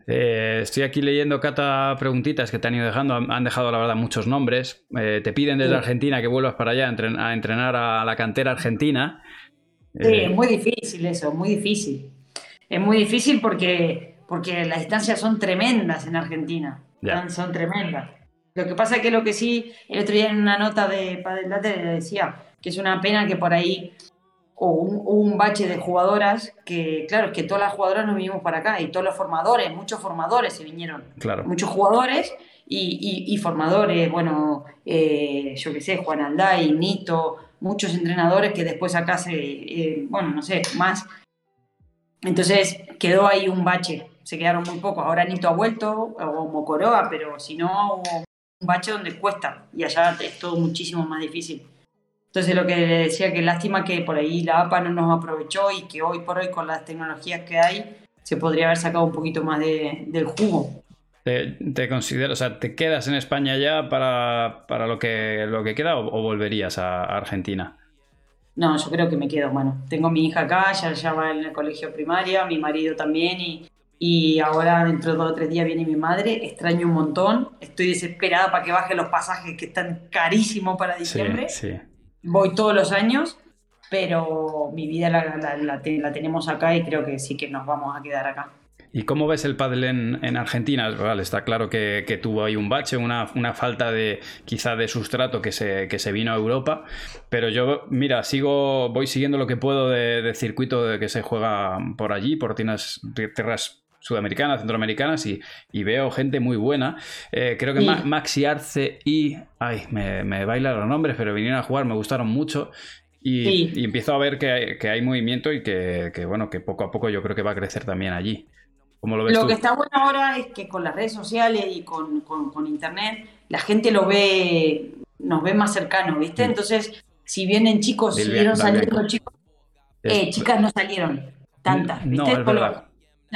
Eh, estoy aquí leyendo, Cata, preguntitas que te han ido dejando. Han dejado, la verdad, muchos nombres. Eh, te piden desde Argentina que vuelvas para allá a, entrenar a la cantera argentina. Sí, eh, es muy difícil eso, muy difícil. Es muy difícil porque, porque las distancias son tremendas en Argentina. Son tremendas. Lo que pasa es que lo que sí, el otro día en una nota de Padel le decía que es una pena que por ahí o un, bache de jugadoras que, claro, es que todas las jugadoras nos vinimos para acá y todos los formadores, muchos formadores se vinieron. Claro. Muchos jugadores y, formadores, bueno, eh, yo qué sé, Juan Alday, Nito, muchos entrenadores que después acá se, eh, bueno, no sé, más. Entonces quedó ahí un bache, se quedaron muy pocos. Ahora Nito ha vuelto, o Mocoroa, pero si no, hubo un bache donde cuesta y allá es todo muchísimo más difícil. Entonces lo que le decía que lástima que por ahí la APA no nos aprovechó y que hoy por hoy con las tecnologías que hay se podría haber sacado un poquito más del jugo. ¿Te, te consideras, o sea, te quedas en España ya para, lo, que, lo que queda o, volverías a Argentina? No, yo creo que me quedo, bueno. Tengo mi hija acá, ya, ya va en el colegio primaria, mi marido también y, y ahora dentro de dos o tres días viene mi madre, extraño un montón, estoy desesperada para que bajen los pasajes que están carísimos para diciembre. Sí, sí voy todos los años, pero mi vida la, tenemos acá y creo que sí que nos vamos a quedar acá. ¿Y cómo ves el pádel en, Argentina? está claro que, tuvo ahí un bache, una, falta de quizá de sustrato que se, que se vino a Europa, pero yo, mira, sigo, voy siguiendo lo que puedo de, circuito de que se juega por allí, por tierras, tierras sudamericanas, centroamericanas y, veo gente muy buena. Eh, creo que Maxi Arce y... Ay, me, me bailan los nombres, pero vinieron a jugar, me gustaron mucho. Y, empiezo a ver que hay, que hay movimiento y que, bueno, que poco a poco yo creo que va a crecer también allí. ¿Cómo lo ves lo que está bueno ahora es que con las redes sociales y con, internet, la gente lo ve, nos ve más cercano, ¿viste? Entonces, si vienen chicos, si vieron saliendo chicos, eh, chicas no salieron tantas, ¿viste? No, es verdad.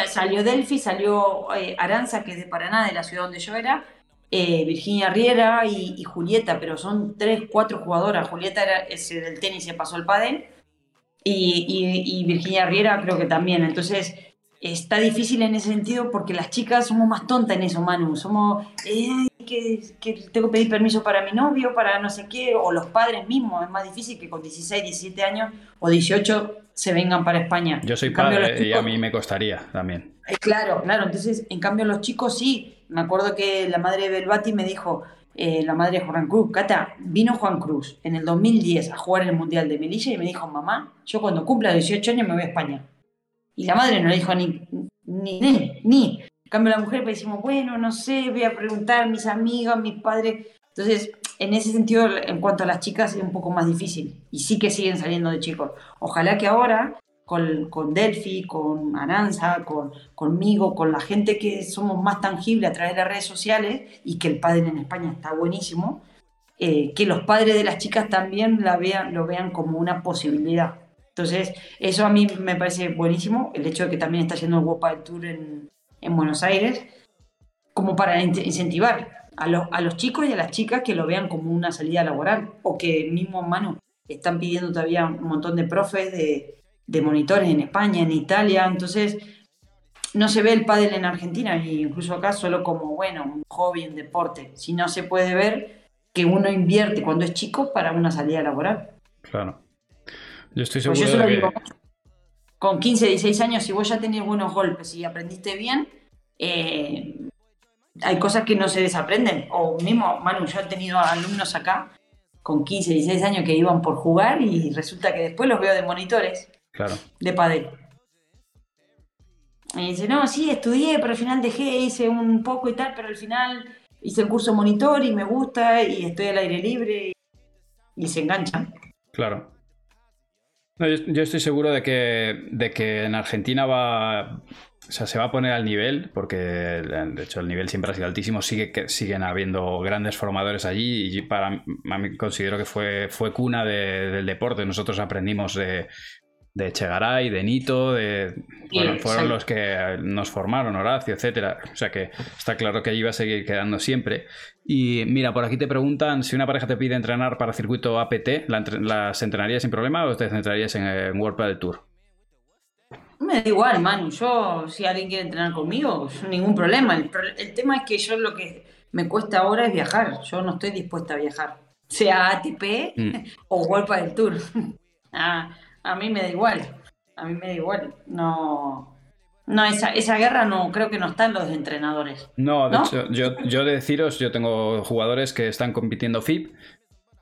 Salió Delphi, salió eh, Aranza, que es de Paraná, de la ciudad donde yo era, eh, Virginia Riera y, Julieta, pero son tres, cuatro jugadoras. Julieta era ese del tenis, se pasó al pádel, y, Virginia Riera creo que también. Entonces, está difícil en ese sentido porque las chicas somos más tontas en eso, Manu. Somos, eh, que, tengo que pedir permiso para mi novio, para no sé qué, o los padres mismos. Es más difícil que con 16, 17 años o 18 se vengan para España. Yo soy padre y a mí me costaría también. Eh, claro, claro. Entonces, en cambio, los chicos sí. Me acuerdo que la madre de Belvati me dijo, eh, la madre de Juan Cruz, Cata, vino Juan Cruz en el 2010 a jugar en el Mundial de Melilla y me dijo, mamá, yo cuando cumpla 18 años me voy a España. Y la madre no le dijo ni, ni, ni, ni. En cambio, la mujer, decimos, bueno, no sé, voy a preguntar a mis amigas, a mis padres. Entonces, en ese sentido, en cuanto a las chicas, es un poco más difícil. Y sí que siguen saliendo de chicos. Ojalá que ahora, con, con Delphi, con Aranza, con, conmigo, con la gente que somos más tangibles a través de las redes sociales y que el padre en España está buenísimo, eh, que los padres de las chicas también la vean, lo vean como una posibilidad. Entonces, eso a mí me parece buenísimo, el hecho de que también está haciendo el World Tour en, en Buenos Aires, como para incentivar a, a los chicos y a las chicas que lo vean como una salida laboral o que mismo Manu están pidiendo todavía un montón de profes de, de monitores en España, en Italia, entonces no se ve el pádel en Argentina e incluso acá solo como, bueno, un hobby, un deporte, si no se puede ver que uno invierte cuando es chico para una salida laboral. Claro. Yo estoy pues seguro de que... con 15, 16 años, si vos ya tenés buenos golpes y aprendiste bien, eh, hay cosas que no se desaprenden. O mismo, Manu, yo he tenido alumnos acá con 15, 16 años que iban por jugar y resulta que después los veo de monitores claro. de padel. Y dice, no, sí, estudié, pero al final dejé, hice un poco y tal, pero al final hice el curso monitor y me gusta y estoy al aire libre y, se enganchan. Claro. Yo, estoy seguro de que, de que en Argentina va, se va a poner al nivel, porque de hecho el nivel siempre ha sido altísimo, sigue, que, siguen habiendo grandes formadores allí y para mí considero que fue, fue cuna del deporte. Nosotros aprendimos de, de Chegaray, de Nito, de, fueron los que nos formaron, Horacio, etcétera. O sea que está claro que allí va a seguir quedando siempre. Y mira, por aquí te preguntan si una pareja te pide entrenar para circuito APT, ¿las entrenarías sin problema o te centrarías en, en World del Tour? Me da igual, Manu. Yo, si alguien quiere entrenar conmigo, ningún problema. El, tema es que yo lo que me cuesta ahora es viajar. Yo no estoy dispuesta a viajar. Sea ATP mm. [laughs] o World del Tour. a, [laughs] a mí me da igual. A mí me da igual. No. No, esa, esa guerra no creo que no está en los entrenadores. No, de hecho, yo, yo de deciros, yo tengo jugadores que están compitiendo FIP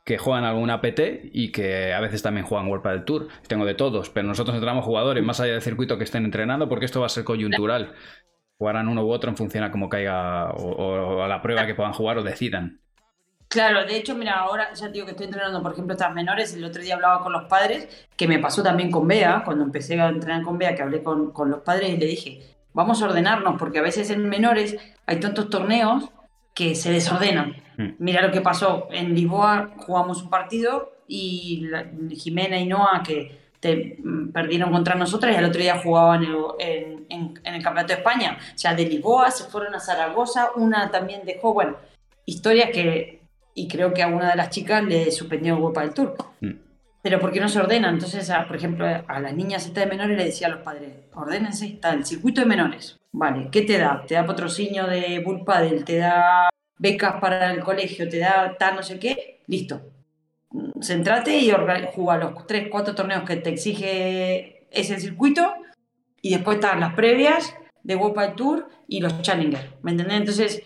que juegan alguna PT y que a veces también juegan World del Tour. Tengo de todos, pero nosotros entramos jugadores más allá del circuito que estén entrenando porque esto va a ser coyuntural. Jugarán uno u otro en función a cómo caiga o, a la prueba que puedan jugar o decidan. Claro, de hecho, mira, ahora ya digo que estoy entrenando, por ejemplo, estas menores. El otro día hablaba con los padres, que me pasó también con Bea, cuando empecé a entrenar con Bea, que hablé con, con los padres y le dije, vamos a ordenarnos, porque a veces en menores hay tantos torneos que se desordenan. Hmm. Mira lo que pasó. En Lisboa jugamos un partido y Jimena y Noah, que te, mm, perdieron contra nosotras, y el otro día jugaban en, el Campeonato de España. O sea, de Lisboa se fueron a Zaragoza, una también dejó, bueno, historias que. Y creo que a una de las chicas le suspendió el Copa del Tour. Hmm. Pero porque no se ordena. Entonces, por ejemplo, a las niñas esta de menores le decía a los padres, ordénense, está el circuito de menores. Vale, ¿qué te da? Te da patrocinio de Bull Paddle, te da becas para el colegio, te da tal no sé qué, listo. Centrate y juega los tres, cuatro torneos que te exige ese circuito y después están las previas de World Tour y los Challenger, ¿me entendés? Entonces,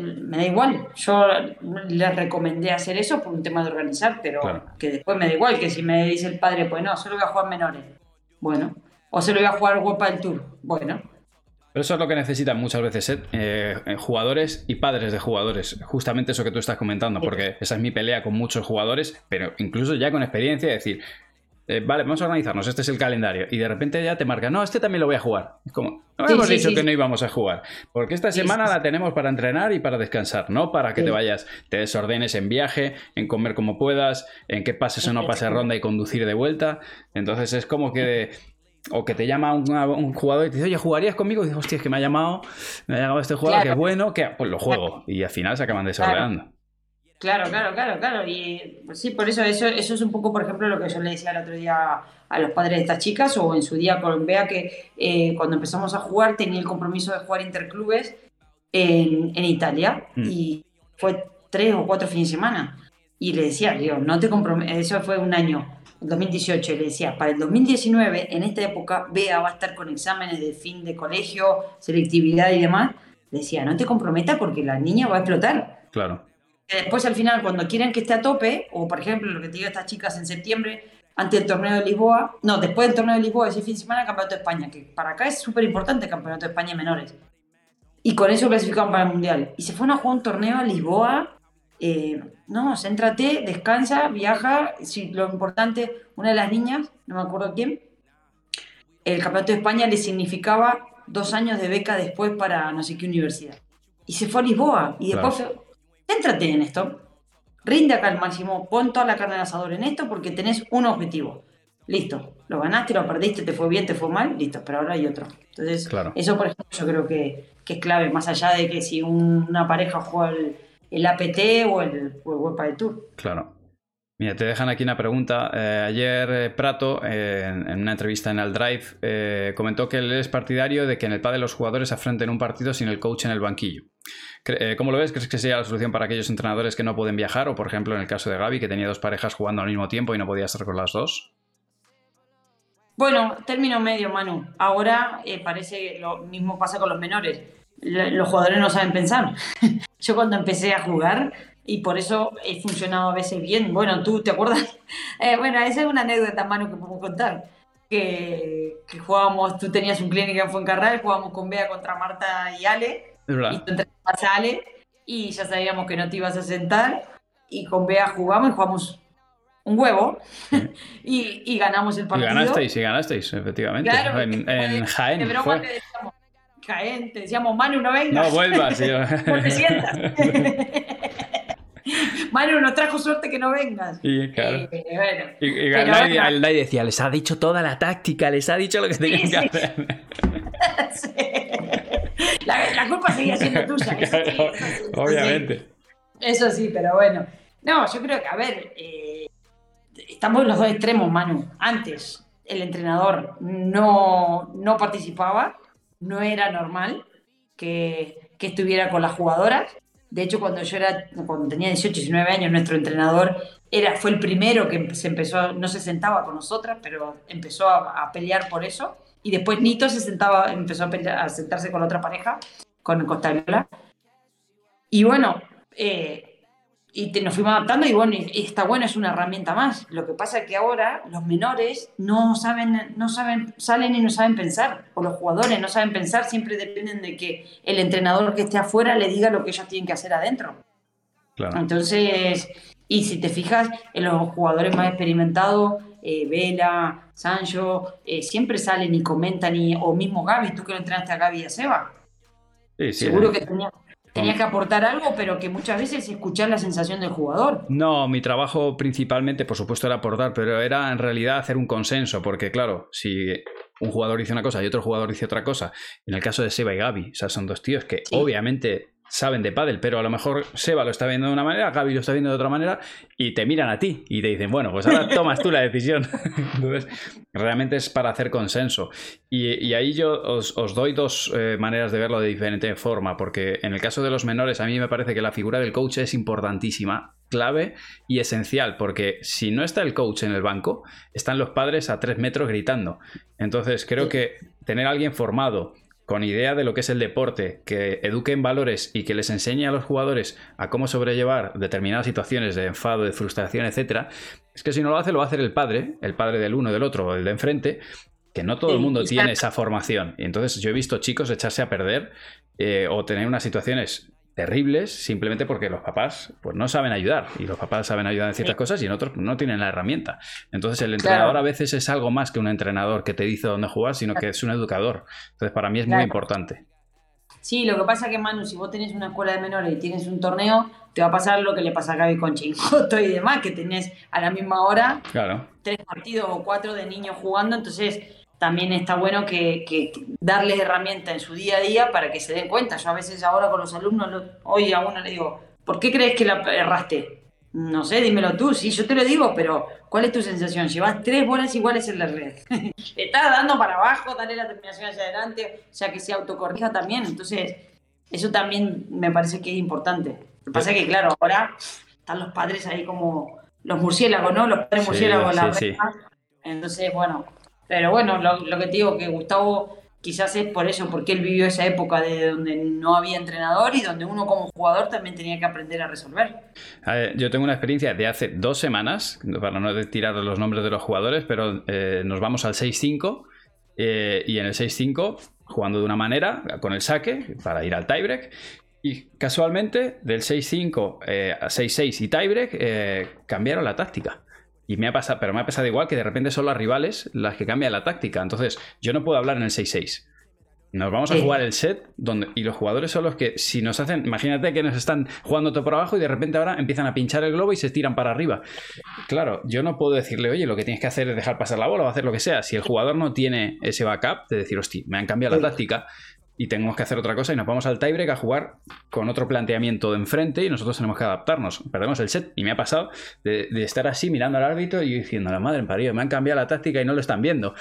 me da igual. Yo les recomendé hacer eso por un tema de organizar, pero que después me da igual que si me dice el padre, pues no, solo voy a jugar menores. Bueno, o solo voy a jugar World Tour. Bueno, pero eso es lo que necesitan muchas veces ¿eh? Eh, jugadores y padres de jugadores. Justamente eso que tú estás comentando, porque esa es mi pelea con muchos jugadores, pero incluso ya con experiencia, decir, eh, vale, vamos a organizarnos, este es el calendario. Y de repente ya te marca, no, este también lo voy a jugar. Es como, no hemos dicho que no íbamos a jugar. Porque esta semana la tenemos para entrenar y para descansar, no para que te vayas, te desordenes en viaje, en comer como puedas, en que pases o no pases ronda y conducir de vuelta. Entonces es como que o que te llama un, jugador y te dice, oye, ¿jugarías conmigo? Y dices, hostia, es que me ha llamado, me ha llamado este jugador, que es bueno, que pues lo juego. Y al final se acaban desordenando. Claro, claro, claro, claro. Y pues sí, por eso, eso eso es un poco, por ejemplo, lo que yo le decía el otro día a los padres de estas chicas, o en su día con Bea, que eh, cuando empezamos a jugar tenía el compromiso de jugar interclubes en, en Italia. Mm. Y fue tres o cuatro fines de semana. Y le decía, digo, no te comprometes, eso fue un año 2018, le decía, para el 2019, en esta época, Bea va a estar con exámenes de fin de colegio, selectividad y demás. Le decía, no te comprometas porque la niña va a explotar. Claro. Después, al final, cuando quieren que esté a tope, o por ejemplo, lo que te digo estas chicas en septiembre, ante el torneo de Lisboa, no, después del torneo de Lisboa, ese fin de semana, el Campeonato de España, que para acá es súper importante el Campeonato de España menores. Y con eso clasificaron para el Mundial. Y se fueron a jugar un torneo a Lisboa eh, no, céntrate, descansa, viaja. Si lo importante, una de las niñas, no me acuerdo quién, el campeonato de España le significaba dos años de beca después para no sé qué universidad. Y se fue a Lisboa. Y después, céntrate en esto. Rinde acá al máximo, pon toda la carne al asador en esto porque tenés un objetivo. listo, lo ganaste, lo perdiste, te fue bien, te fue mal, listo, pero ahora hay otro. Entonces, eso por ejemplo yo creo que, es clave, más allá de que si una pareja juega el, APT o el, o el del Tour. Claro. Mira, te dejan aquí una pregunta. Eh, ayer eh, Prato, en, una entrevista en el Drive, eh, comentó que él es partidario de que en el de los jugadores afrenten un partido sin el coach en el banquillo. ¿Cómo lo ves? ¿Crees que sería la solución para aquellos entrenadores que no pueden viajar? O, por ejemplo, en el caso de Gaby, que tenía dos parejas jugando al mismo tiempo y no podía estar con las dos. Bueno, término medio, Manu. Ahora parece que lo mismo pasa con los menores. Los jugadores no saben pensar. [laughs] Yo cuando empecé a jugar, y por eso he funcionado a veces bien. Bueno, tú te acuerdas. [laughs] Eh, bueno, esa es una anécdota, mano, que puedo contar. Que, que jugábamos, tú tenías un clínica en Fuencarral, jugábamos con Bea contra Marta y Ale. Y tú entrenabas a Ale y ya sabíamos que no te ibas a sentar. Y con Bea jugamos y jugamos un huevo [laughs] y, y, ganamos el partido. Y ganasteis, y ganasteis, efectivamente. Claro, en, en Jaén. De broma te decíamos, Jaén, te decíamos, Manu, no vengas. No vuelvas. [laughs] no te sientas. Manu, nos trajo suerte que no vengas. Y claro. Eh, y, y, decía, les ha dicho toda la táctica, les ha dicho lo que tenían que hacer. [laughs] la, culpa seguía siendo [laughs] tuya. Obviamente. Eso sí, pero bueno. No, yo creo que, a ver, eh, estamos en los dos extremos, Manu. Antes, el entrenador no, no participaba, no era normal que, que estuviera con las jugadoras de hecho, cuando yo era, cuando tenía 18, 19 años, nuestro entrenador era, fue el primero que se empezó, no se sentaba con nosotras, pero empezó a, pelear por eso. Y después Nito se sentaba, empezó a, sentarse con la otra pareja, con Costa Viola. Y bueno, eh, y nos fuimos adaptando y bueno, y está bueno, es una herramienta más. Lo que pasa es que ahora los menores no saben, no saben, salen y no saben pensar, o los jugadores no saben pensar, siempre dependen de que el entrenador que esté afuera le diga lo que ellos tienen que hacer adentro. Claro. Entonces, y si te fijas, en los jugadores más experimentados, eh, Vela, Sancho, eh, siempre salen y comentan, y, o mismo Gaby, tú que lo entrenaste a Gaby y a Seba. Sí, sí, Seguro que tenía, Tenías que aportar algo, pero que muchas veces escuchar la sensación del jugador. No, mi trabajo principalmente, por supuesto, era aportar, pero era en realidad hacer un consenso, porque claro, si un jugador dice una cosa y otro jugador dice otra cosa, en el caso de Seba y Gaby, o sea, son dos tíos que obviamente saben de pádel, pero a lo mejor Seba lo está viendo de una manera, Gaby lo está viendo de otra manera y te miran a ti y te dicen, bueno, pues ahora tomas tú la decisión. [laughs] Entonces, realmente es para hacer consenso. Y, ahí yo os, doy dos eh, maneras de verlo de diferente forma, porque en el caso de los menores a mí me parece que la figura del coach es importantísima, clave y esencial, porque si no está el coach en el banco, están los padres a tres metros gritando. Entonces, creo que tener a alguien formado, con idea de lo que es el deporte, que eduquen valores y que les enseñe a los jugadores a cómo sobrellevar determinadas situaciones de enfado, de frustración, etcétera, es que si no lo hace, lo va a hacer el padre, el padre del uno, del otro, o el de enfrente, que no todo el mundo tiene esa formación. Y entonces yo he visto chicos echarse a perder eh, o tener unas situaciones terribles simplemente porque los papás pues no saben ayudar y los papás saben ayudar en ciertas cosas y en otros no tienen la herramienta. Entonces el entrenador a veces es algo más que un entrenador que te dice dónde jugar, sino que es un educador. Entonces para mí es muy importante. Sí, lo que pasa que Manu, si vos tenés una escuela de menores y tienes un torneo, te va a pasar lo que le pasa a Gaby con Chingoto y demás, que tenés a la misma hora claro. tres partidos o cuatro de niños jugando, entonces también está bueno que, darles herramientas en su día a día para que se den cuenta. Yo a veces ahora con los alumnos, hoy a uno le digo, ¿por qué crees que la erraste? No sé, dímelo tú, sí, yo te lo digo, pero ¿cuál es tu sensación? Llevas tres bolas iguales en la red. [laughs] estás dando para abajo, dale la terminación hacia adelante, o sea que se autocorrija también. Entonces, eso también me parece que es importante. Lo que pasa es que, claro, ahora están los padres ahí como los murciélagos, ¿no? Los padres murciélagos, la sí, Entonces, bueno, pero bueno, lo, que te digo, que Gustavo quizás es por eso, porque él vivió esa época de donde no había entrenador y donde uno como jugador también tenía que aprender a resolver. yo tengo una experiencia de hace dos semanas, para no tirar los nombres de los jugadores, pero eh, nos vamos al 6-5 eh, y en el 6-5 jugando de una manera con el saque para ir al tiebreak. Y casualmente del 6-5 eh, a 6-6 y tiebreak cambiaron la táctica. Y me ha pasado, pero me ha pasado igual que de repente son las rivales las que cambian la táctica. Entonces, yo no puedo hablar en el 6-6. Nos vamos a jugar el set donde, y los jugadores son los que, si nos hacen, imagínate que nos están jugando todo por abajo y de repente ahora empiezan a pinchar el globo y se tiran para arriba. Claro, yo no puedo decirle, oye, lo que tienes que hacer es dejar pasar la bola o hacer lo que sea. Si el jugador no tiene ese backup de decir, hostia, me han cambiado la táctica y tenemos que hacer otra cosa y nos vamos al tiebreak a jugar con otro planteamiento de enfrente y nosotros tenemos que adaptarnos. Perdemos el set y me ha pasado de, estar así mirando al árbitro y diciendo, la madre en parido, me han cambiado la táctica y no lo están viendo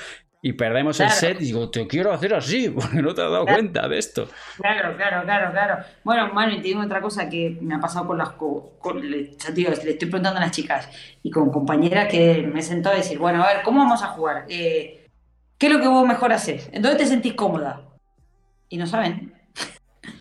y perdemos el set y digo, te quiero hacer así, [laughs] porque no te has dado cuenta de esto. Claro, claro, claro, claro. Bueno, Manu, y te digo otra cosa que me ha pasado con las... Con, ya le estoy preguntando a las chicas y con compañeras que me sentó a decir, bueno, a ver, ¿cómo vamos a jugar? Eh, ¿Qué es lo que vos mejor haces? ¿En dónde te sentís cómoda? Y no saben.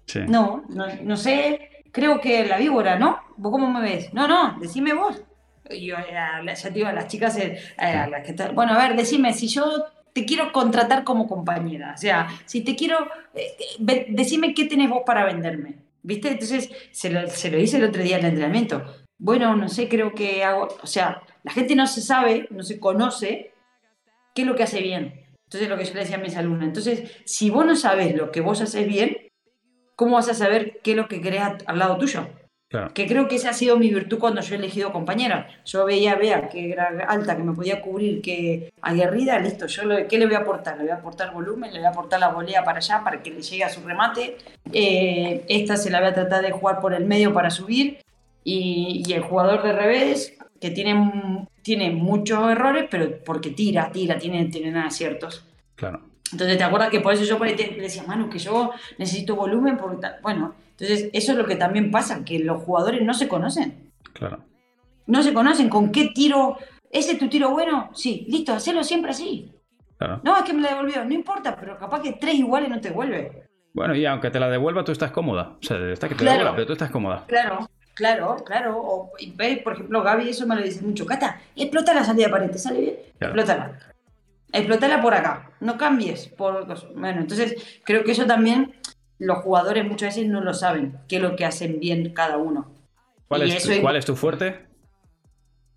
Sí. No, no, sé, creo que la víbora, ¿no? ¿Vos cómo me ves? No, no, decime vos. Yo, ya te digo, a las chicas, eh, a las que bueno, a ver, decime, si yo te quiero contratar como compañera. O sea, si te quiero, eh, decime qué tenés vos para venderme. ¿Viste? Entonces, se lo, se lo hice el otro día en el entrenamiento. Bueno, no sé, creo que hago, o sea, la gente no se sabe, no se conoce qué es lo que hace bien. Entonces, lo que yo le decía a mis alumnos. Entonces, si vos no sabes lo que vos haces bien, ¿cómo vas a saber qué es lo que querés al lado tuyo? Que creo que esa ha sido mi virtud cuando yo he elegido compañera. Yo veía, vea, que era alta, que me podía cubrir, que aguerrida, listo, yo ¿qué le voy a aportar? Le voy a aportar volumen, le voy a aportar la volea para allá para que le llegue a su remate. Eh, esta se la voy a tratar de jugar por el medio para subir. Y, el jugador de revés, que tiene, tiene muchos errores, pero porque tira, tira, tiene, tiene aciertos. Claro. Entonces, ¿te acuerdas que por eso yo le decía, Manu, que yo necesito volumen? Porque bueno, entonces, eso es lo que también pasa, que los jugadores no se conocen. Claro. No se conocen con qué tiro. ¿Ese es tu tiro bueno? Sí, listo, hacelo siempre así. Claro. No, es que me la devolvió. No importa, pero capaz que tres iguales no te devuelve. Bueno, y aunque te la devuelva, tú estás cómoda. O sea, está que te la devuelva, pero tú estás cómoda. Claro, claro, claro. O, por ejemplo, Gaby, eso me lo dice mucho. Cata, explota la salida de pared, ¿te sale bien? Explótala. Explótala por acá. No cambies. Por... Bueno, entonces creo que eso también los jugadores muchas veces no lo saben, qué es lo que hacen bien cada uno. ¿Cuál, es, tu, ¿cuál es tu fuerte?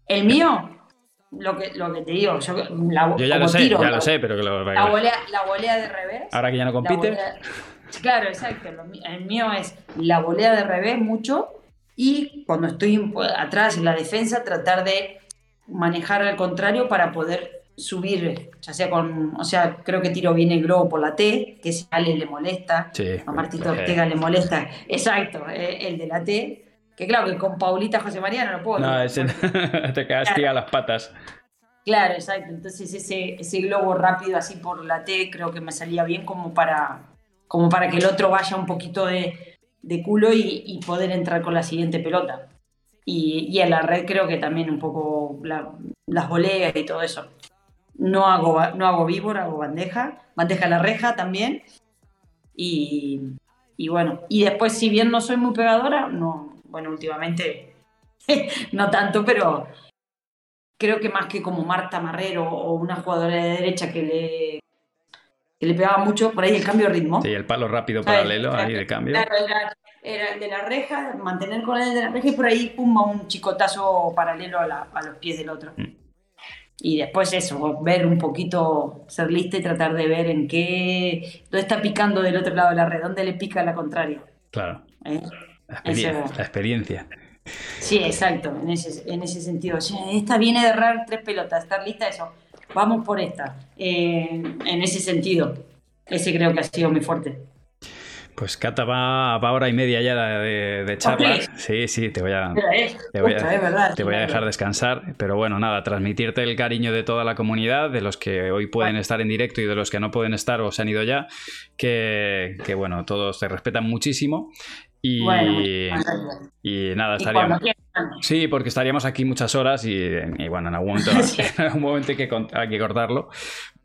El mío, lo que, lo que te digo, yo, ya lo sé, ya lo sé, pero que lo... La volea, la volea de revés. Ahora que ya no compite. claro, exacto. El mío es la volea de revés mucho y cuando estoy atrás en la defensa tratar de manejar al contrario para poder subir, ya sea con, o sea, creo que tiro bien el globo por la T, que si a Ale le molesta, a Martito Ortega le molesta, exacto, eh, el de la T, que claro que con Paulita José María no lo puedo. No, ese, [laughs] te castiga las patas. Claro, exacto, entonces ese, ese globo rápido así por la T creo que me salía bien como para, como para que el otro vaya un poquito de, de culo y, y poder entrar con la siguiente pelota. Y, y, en la red creo que también un poco las voleas y todo eso. No hago, no hago víbora, hago bandeja, bandeja a la reja también. Y, bueno, y después, si bien no soy muy pegadora, no, bueno, últimamente [laughs] no tanto, pero creo que más que como Marta Marrero o una jugadora de derecha que le, que le pegaba mucho, por ahí el cambio de ritmo. Sí, el palo rápido paralelo ahí de cambio. Claro, era, el de la reja, mantener con el de la reja y por ahí pum, un chicotazo paralelo a, los pies del otro. Mm. Y después eso, ver un poquito, ser lista y tratar de ver en qué, dónde está picando del otro lado de la red, dónde le pica la contraria. Claro. ¿Eh? La, experiencia, Sí, exacto, en ese, en ese sentido. esta viene de errar tres pelotas, estar lista, eso. Vamos por esta. Eh, en ese sentido, ese creo que ha sido muy fuerte. Pues Cata va, a hora y media ya de, de charla. Sí, sí, te voy a, te voy a, dejar descansar. Pero bueno, nada, transmitirte el cariño de toda la comunidad, de los que hoy pueden estar en directo y de los que no pueden estar o se han ido ya, que, bueno, todos te respetan muchísimo. Y, y nada, estaríamos. Sí, porque estaríamos aquí muchas horas y, bueno, en algún [laughs] momento, [laughs] en algún momento hay, que, hay que cortarlo.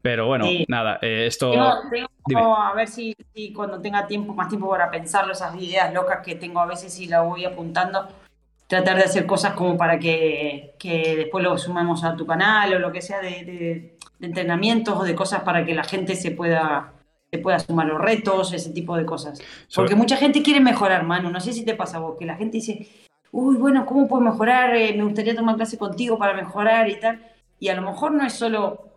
Pero bueno, nada, eh, esto... Tengo, a ver si, cuando tenga tiempo, más tiempo para pensarlo, esas ideas locas que tengo a veces y las voy apuntando, tratar de hacer cosas como para que, que después lo sumamos a tu canal o lo que sea de, de, entrenamientos o de cosas para que la gente se pueda se pueda sumar los retos, ese tipo de cosas. Porque mucha gente quiere mejorar, mano. No sé si te pasa a vos, que la gente dice, uy, bueno, ¿cómo puedo mejorar? Eh, me gustaría tomar clase contigo para mejorar y tal. Y a lo mejor no es solo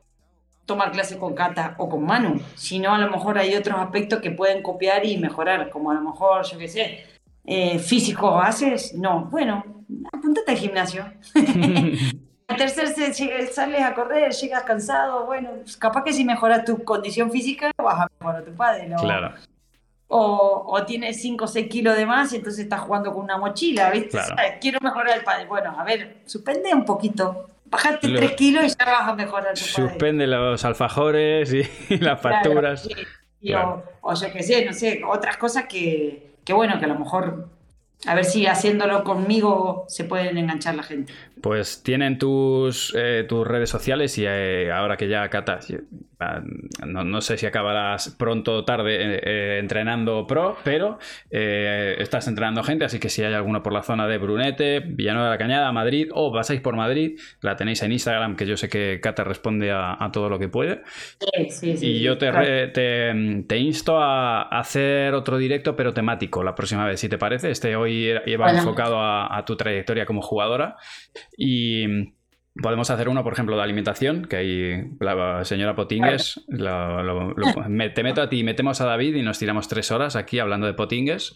tomar clase con Cata o con Manu, sino a lo mejor hay otros aspectos que pueden copiar y mejorar, como a lo mejor, yo qué sé, eh, físico haces, no, bueno, apúntate al gimnasio. [laughs] al tercer sales a correr, llegas cansado, bueno, capaz que si mejoras tu condición física vas a mejorar tu padre. ¿no? Claro. O, o, tienes 5 o 6 kilos de más y entonces estás jugando con una mochila, ¿viste? Quiero mejorar el padre. Bueno, a ver, suspende un poquito. Bajate 3 kilos y ya vas a mejorar tu padre. Suspende los alfajores y, [laughs] las facturas. o, o, yo qué sé, no sé, otras cosas que, que bueno, que a lo mejor a ver si haciéndolo conmigo se pueden enganchar la gente. Pues tienen tus, eh, tus redes sociales y eh, ahora que ya Cata, no, sé si acabarás pronto o tarde eh, entrenando pro, pero estás entrenando gente, así que si hay alguno por la zona de Brunete, Villanueva de la Cañada, Madrid o pasáis por Madrid, la tenéis en Instagram, que yo sé que Cata responde a, todo lo que puede. Sí, sí, sí, y yo te, te, insto a hacer otro directo, pero temático la próxima vez, si te parece. Este hoy iba enfocado a, a tu trayectoria como jugadora y podemos hacer uno, por ejemplo, de alimentación, que ahí la señora Potingues, [laughs] te meto a ti, metemos a David y nos tiramos tres horas aquí hablando de Potingues.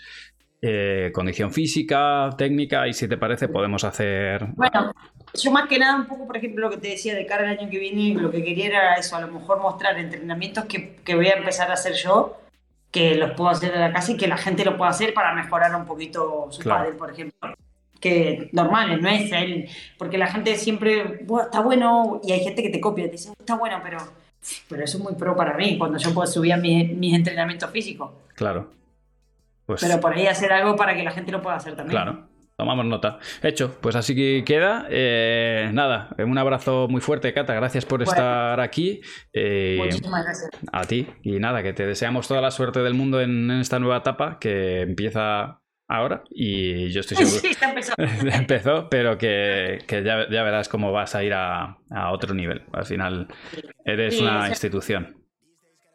Eh, condición física, técnica, y si te parece podemos hacer... Bueno, yo más que nada un poco, por ejemplo, lo que te decía de cara al año que viene, lo que quería era eso, a lo mejor mostrar entrenamientos que, que voy a empezar a hacer yo, que los puedo hacer en la casa y que la gente lo pueda hacer para mejorar un poquito su padre, por ejemplo que normales, no es él, porque la gente siempre, está bueno, y hay gente que te copia, te dice, está bueno, pero, pero eso es muy pro para mí, cuando yo puedo subir a mis, entrenamientos físicos. Claro. Pues... Pero por ahí hacer algo para que la gente lo pueda hacer también. Claro. Tomamos nota. Hecho, pues así que queda. Eh, nada, un abrazo muy fuerte, Cata. Gracias por estar aquí. Eh, Muchísimas gracias. A ti. Y nada, que te deseamos toda la suerte del mundo en esta nueva etapa que empieza ahora y yo estoy [laughs] seguro. Sí, empezó. [laughs] empezó, pero que, ya, verás cómo vas a ir a, otro nivel. Al final eres una institución.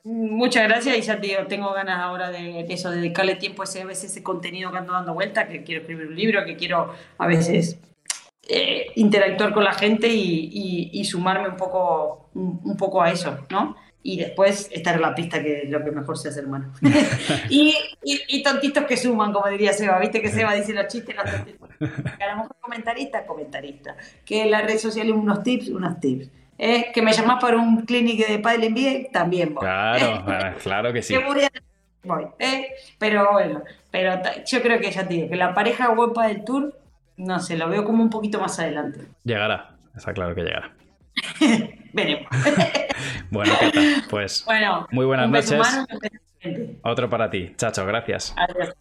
Muchas gracias y ya tío, tengo ganas ahora de, eso, de dedicarle tiempo a ese, veces ese contenido que ando dando vuelta, que quiero escribir un libro, que quiero a veces eh, interactuar con la gente y, sumarme un poco, un poco a eso, ¿no? Y después estar en la pista, que es lo que mejor se hace, hermano. [laughs] [laughs] y, y, tontitos que suman, como diría Seba, viste que Seba dice los chistes, los tontitos. Que [laughs] a lo mejor comentarista, comentarista. Que en las redes sociales unos tips, unos tips. Eh, que me llamas para un clínico de padre envíe, también voy. Claro, claro que sí. voy, eh, pero bueno, pero yo creo que ya te digo, que la pareja guapa del tour, no sé, lo veo como un poquito más adelante. Llegará, está claro que llegará. [laughs] Veremos. [laughs] bueno, pues muy buenas noches. Otro para ti. Chacho, gracias. Adiós.